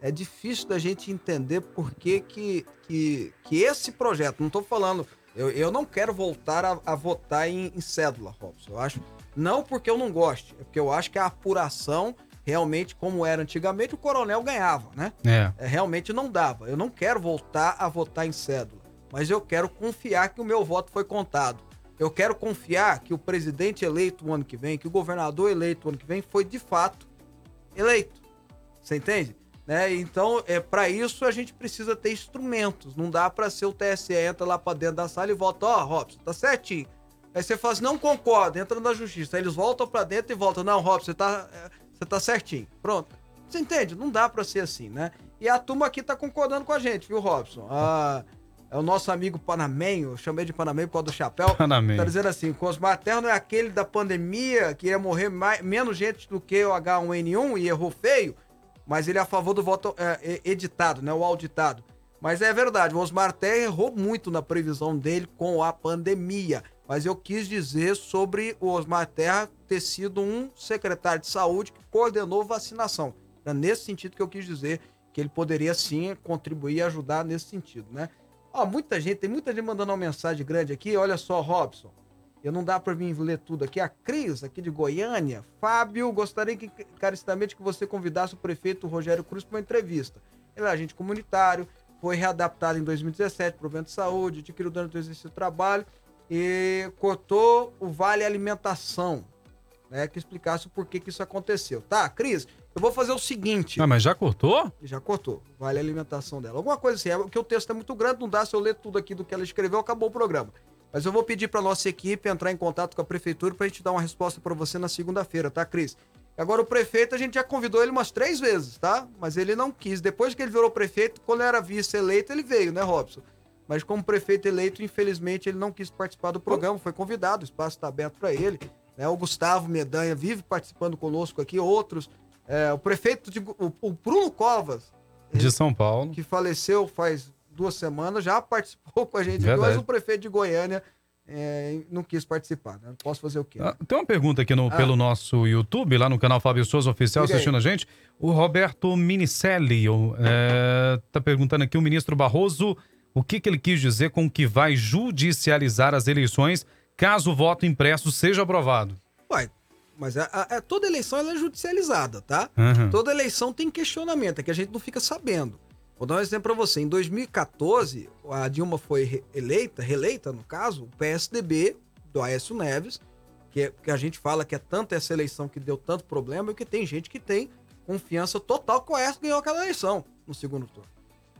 É difícil da gente entender por que, que, que, que esse projeto, não estou falando, eu, eu não quero voltar a, a votar em, em cédula, Robson. Eu acho não porque eu não goste, é porque eu acho que a apuração, realmente, como era antigamente, o coronel ganhava, né? É. é. Realmente não dava. Eu não quero voltar a votar em cédula, mas eu quero confiar que o meu voto foi contado. Eu quero confiar que o presidente eleito o ano que vem, que o governador eleito o ano que vem foi de fato eleito. Você entende? Né? Então, é para isso a gente precisa ter instrumentos. Não dá para ser o TSE entra lá para dentro da sala e volta, ó, oh, Robson, tá certinho. Aí você fala assim, não concorda, entra na justiça. Aí eles voltam para dentro e voltam. Não, Rob, você tá, é, você tá certinho. Pronto. Você entende? Não dá para ser assim, né? E a turma aqui tá concordando com a gente, viu, Robson? Ah, é o nosso amigo Panamenho, eu chamei de Panamenho por causa do chapéu. Panamenho. Tá dizendo assim, Cosmar Terno é aquele da pandemia que ia morrer mais, menos gente do que o H1N1 e errou feio, mas ele é a favor do voto é, editado, né? O auditado. Mas é verdade, o Osmar Terra errou muito na previsão dele com a pandemia mas eu quis dizer sobre o Osmar Terra ter sido um secretário de saúde que coordenou vacinação. É nesse sentido que eu quis dizer que ele poderia sim contribuir e ajudar nesse sentido, né? Ó, muita gente, tem muita gente mandando uma mensagem grande aqui. Olha só, Robson. Eu não dá para mim ler tudo aqui. A Cris, aqui de Goiânia. Fábio, gostaria que, carecidamente que você convidasse o prefeito Rogério Cruz para uma entrevista. Ele é agente comunitário, foi readaptado em 2017 para o de saúde, adquiriu durante o exercício do trabalho e cortou o Vale Alimentação, né? Que explicasse o porquê que isso aconteceu. Tá, Cris, eu vou fazer o seguinte. Ah, mas já cortou? Já cortou. Vale Alimentação dela. Alguma coisa assim, é porque o texto é muito grande, não dá se eu ler tudo aqui do que ela escreveu, acabou o programa. Mas eu vou pedir para nossa equipe entrar em contato com a prefeitura para a gente dar uma resposta para você na segunda-feira, tá, Cris? Agora, o prefeito, a gente já convidou ele umas três vezes, tá? Mas ele não quis. Depois que ele virou prefeito, quando era vice-eleito, ele veio, né, Robson? Mas como prefeito eleito, infelizmente, ele não quis participar do programa, foi convidado, o espaço está aberto para ele. Né? O Gustavo Medanha vive participando conosco aqui, outros. É, o prefeito, de, o, o Bruno Covas, de São Paulo, que faleceu faz duas semanas, já participou com a gente, mas o prefeito de Goiânia é, não quis participar, né? Posso fazer o quê? Ah, tem uma pergunta aqui no, ah. pelo nosso YouTube, lá no canal Fábio Souza Oficial, assistindo a gente. O Roberto Minicelli é, tá perguntando aqui, o ministro Barroso o que, que ele quis dizer com que vai judicializar as eleições caso o voto impresso seja aprovado? Ué, mas a, a, a, toda eleição é judicializada, tá? Uhum. Toda eleição tem questionamento, é que a gente não fica sabendo. Vou dar um exemplo para você. Em 2014, a Dilma foi eleita, reeleita no caso, o PSDB do Aécio Neves, que, é, que a gente fala que é tanto essa eleição que deu tanto problema, e que tem gente que tem confiança total que o Aécio ganhou aquela eleição no segundo turno.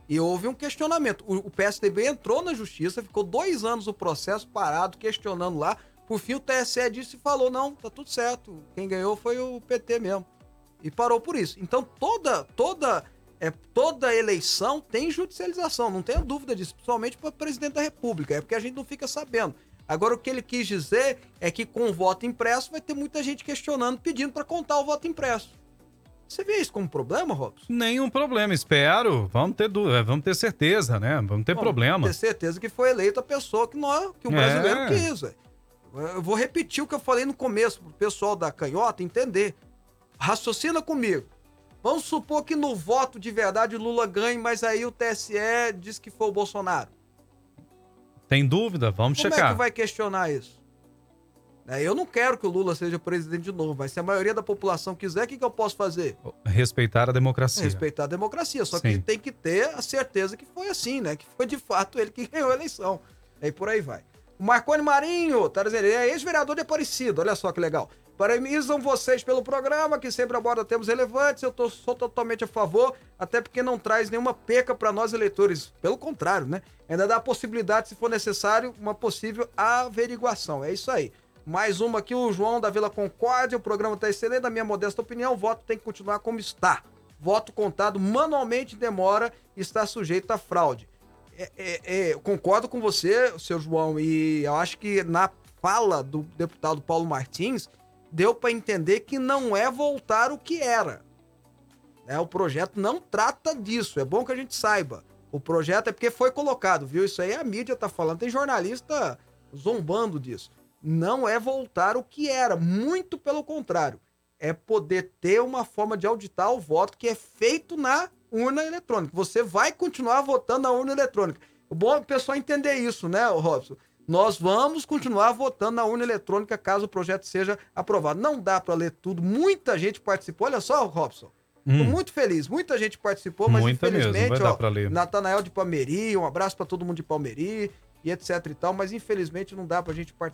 E houve um questionamento. O, o PSDB entrou na justiça, ficou dois anos o processo parado, questionando lá. Por fim, o TSE disse e falou: não, tá tudo certo. Quem ganhou foi o PT mesmo. E parou por isso. Então, toda, toda, é, toda eleição tem judicialização, não tenha dúvida disso, principalmente para presidente da República. É porque a gente não fica sabendo. Agora, o que ele quis dizer é que com o voto impresso vai ter muita gente questionando, pedindo para contar o voto impresso. Você vê isso como problema, Robson? Nenhum problema, espero. Vamos ter dúvida, vamos ter certeza, né? Vamos ter Bom, problema. Ter certeza que foi eleita a pessoa que, nós, que o É. brasileiro quis. velho. Eu vou repetir o que eu falei no começo, pro pessoal da canhota entender. Raciocina comigo. Vamos supor que no voto de verdade o Lula ganhe, mas aí o TSE diz que foi o Bolsonaro. Tem dúvida? Vamos Como é checar. que vai questionar isso? É, Eu não quero que o Lula seja presidente de novo, mas se a maioria da população quiser, o que, que eu posso fazer? Respeitar a democracia. Respeitar a democracia. Só que Sim. tem que ter a certeza que foi assim, né? Que foi de fato ele que ganhou a eleição. E por aí vai. O Marconi Marinho, tá dizendo, ele é ex-vereador de Aparecido, olha só que legal. Parabenizam vocês pelo programa, que sempre aborda temas relevantes. Eu tô, sou totalmente a favor, até porque não traz nenhuma peca para nós eleitores. Pelo contrário, né? Ainda dá a possibilidade, se for necessário, uma possível averiguação. É isso aí. Mais uma aqui, o João da Vila Concórdia. O programa está excelente, na minha modesta opinião. O voto tem que continuar como está. Voto contado manualmente demora e está sujeito a fraude. É, é, é, concordo com você, seu João, e eu acho que na fala do deputado Paulo Martins deu para entender que não é voltar o que era. Né? O projeto não trata disso. É bom que a gente saiba. O projeto é porque foi colocado, viu? Isso aí a mídia tá falando. Tem jornalista zombando disso. Não é voltar o que era. Muito pelo contrário. É poder ter uma forma de auditar o voto que é feito na urna eletrônica. Você vai continuar votando na urna eletrônica. O bom é o pessoal entender isso, né, Robson? Nós vamos continuar votando na urna eletrônica caso o projeto seja aprovado. Não dá para ler tudo. Muita gente participou. Olha só, Robson. Hum, muito feliz. Muita gente participou, mas Muita mesmo, infelizmente, dar ó. Natanael de Palmeri, um abraço para todo mundo de Palmeri e etc e tal, mas infelizmente não dá pra gente participar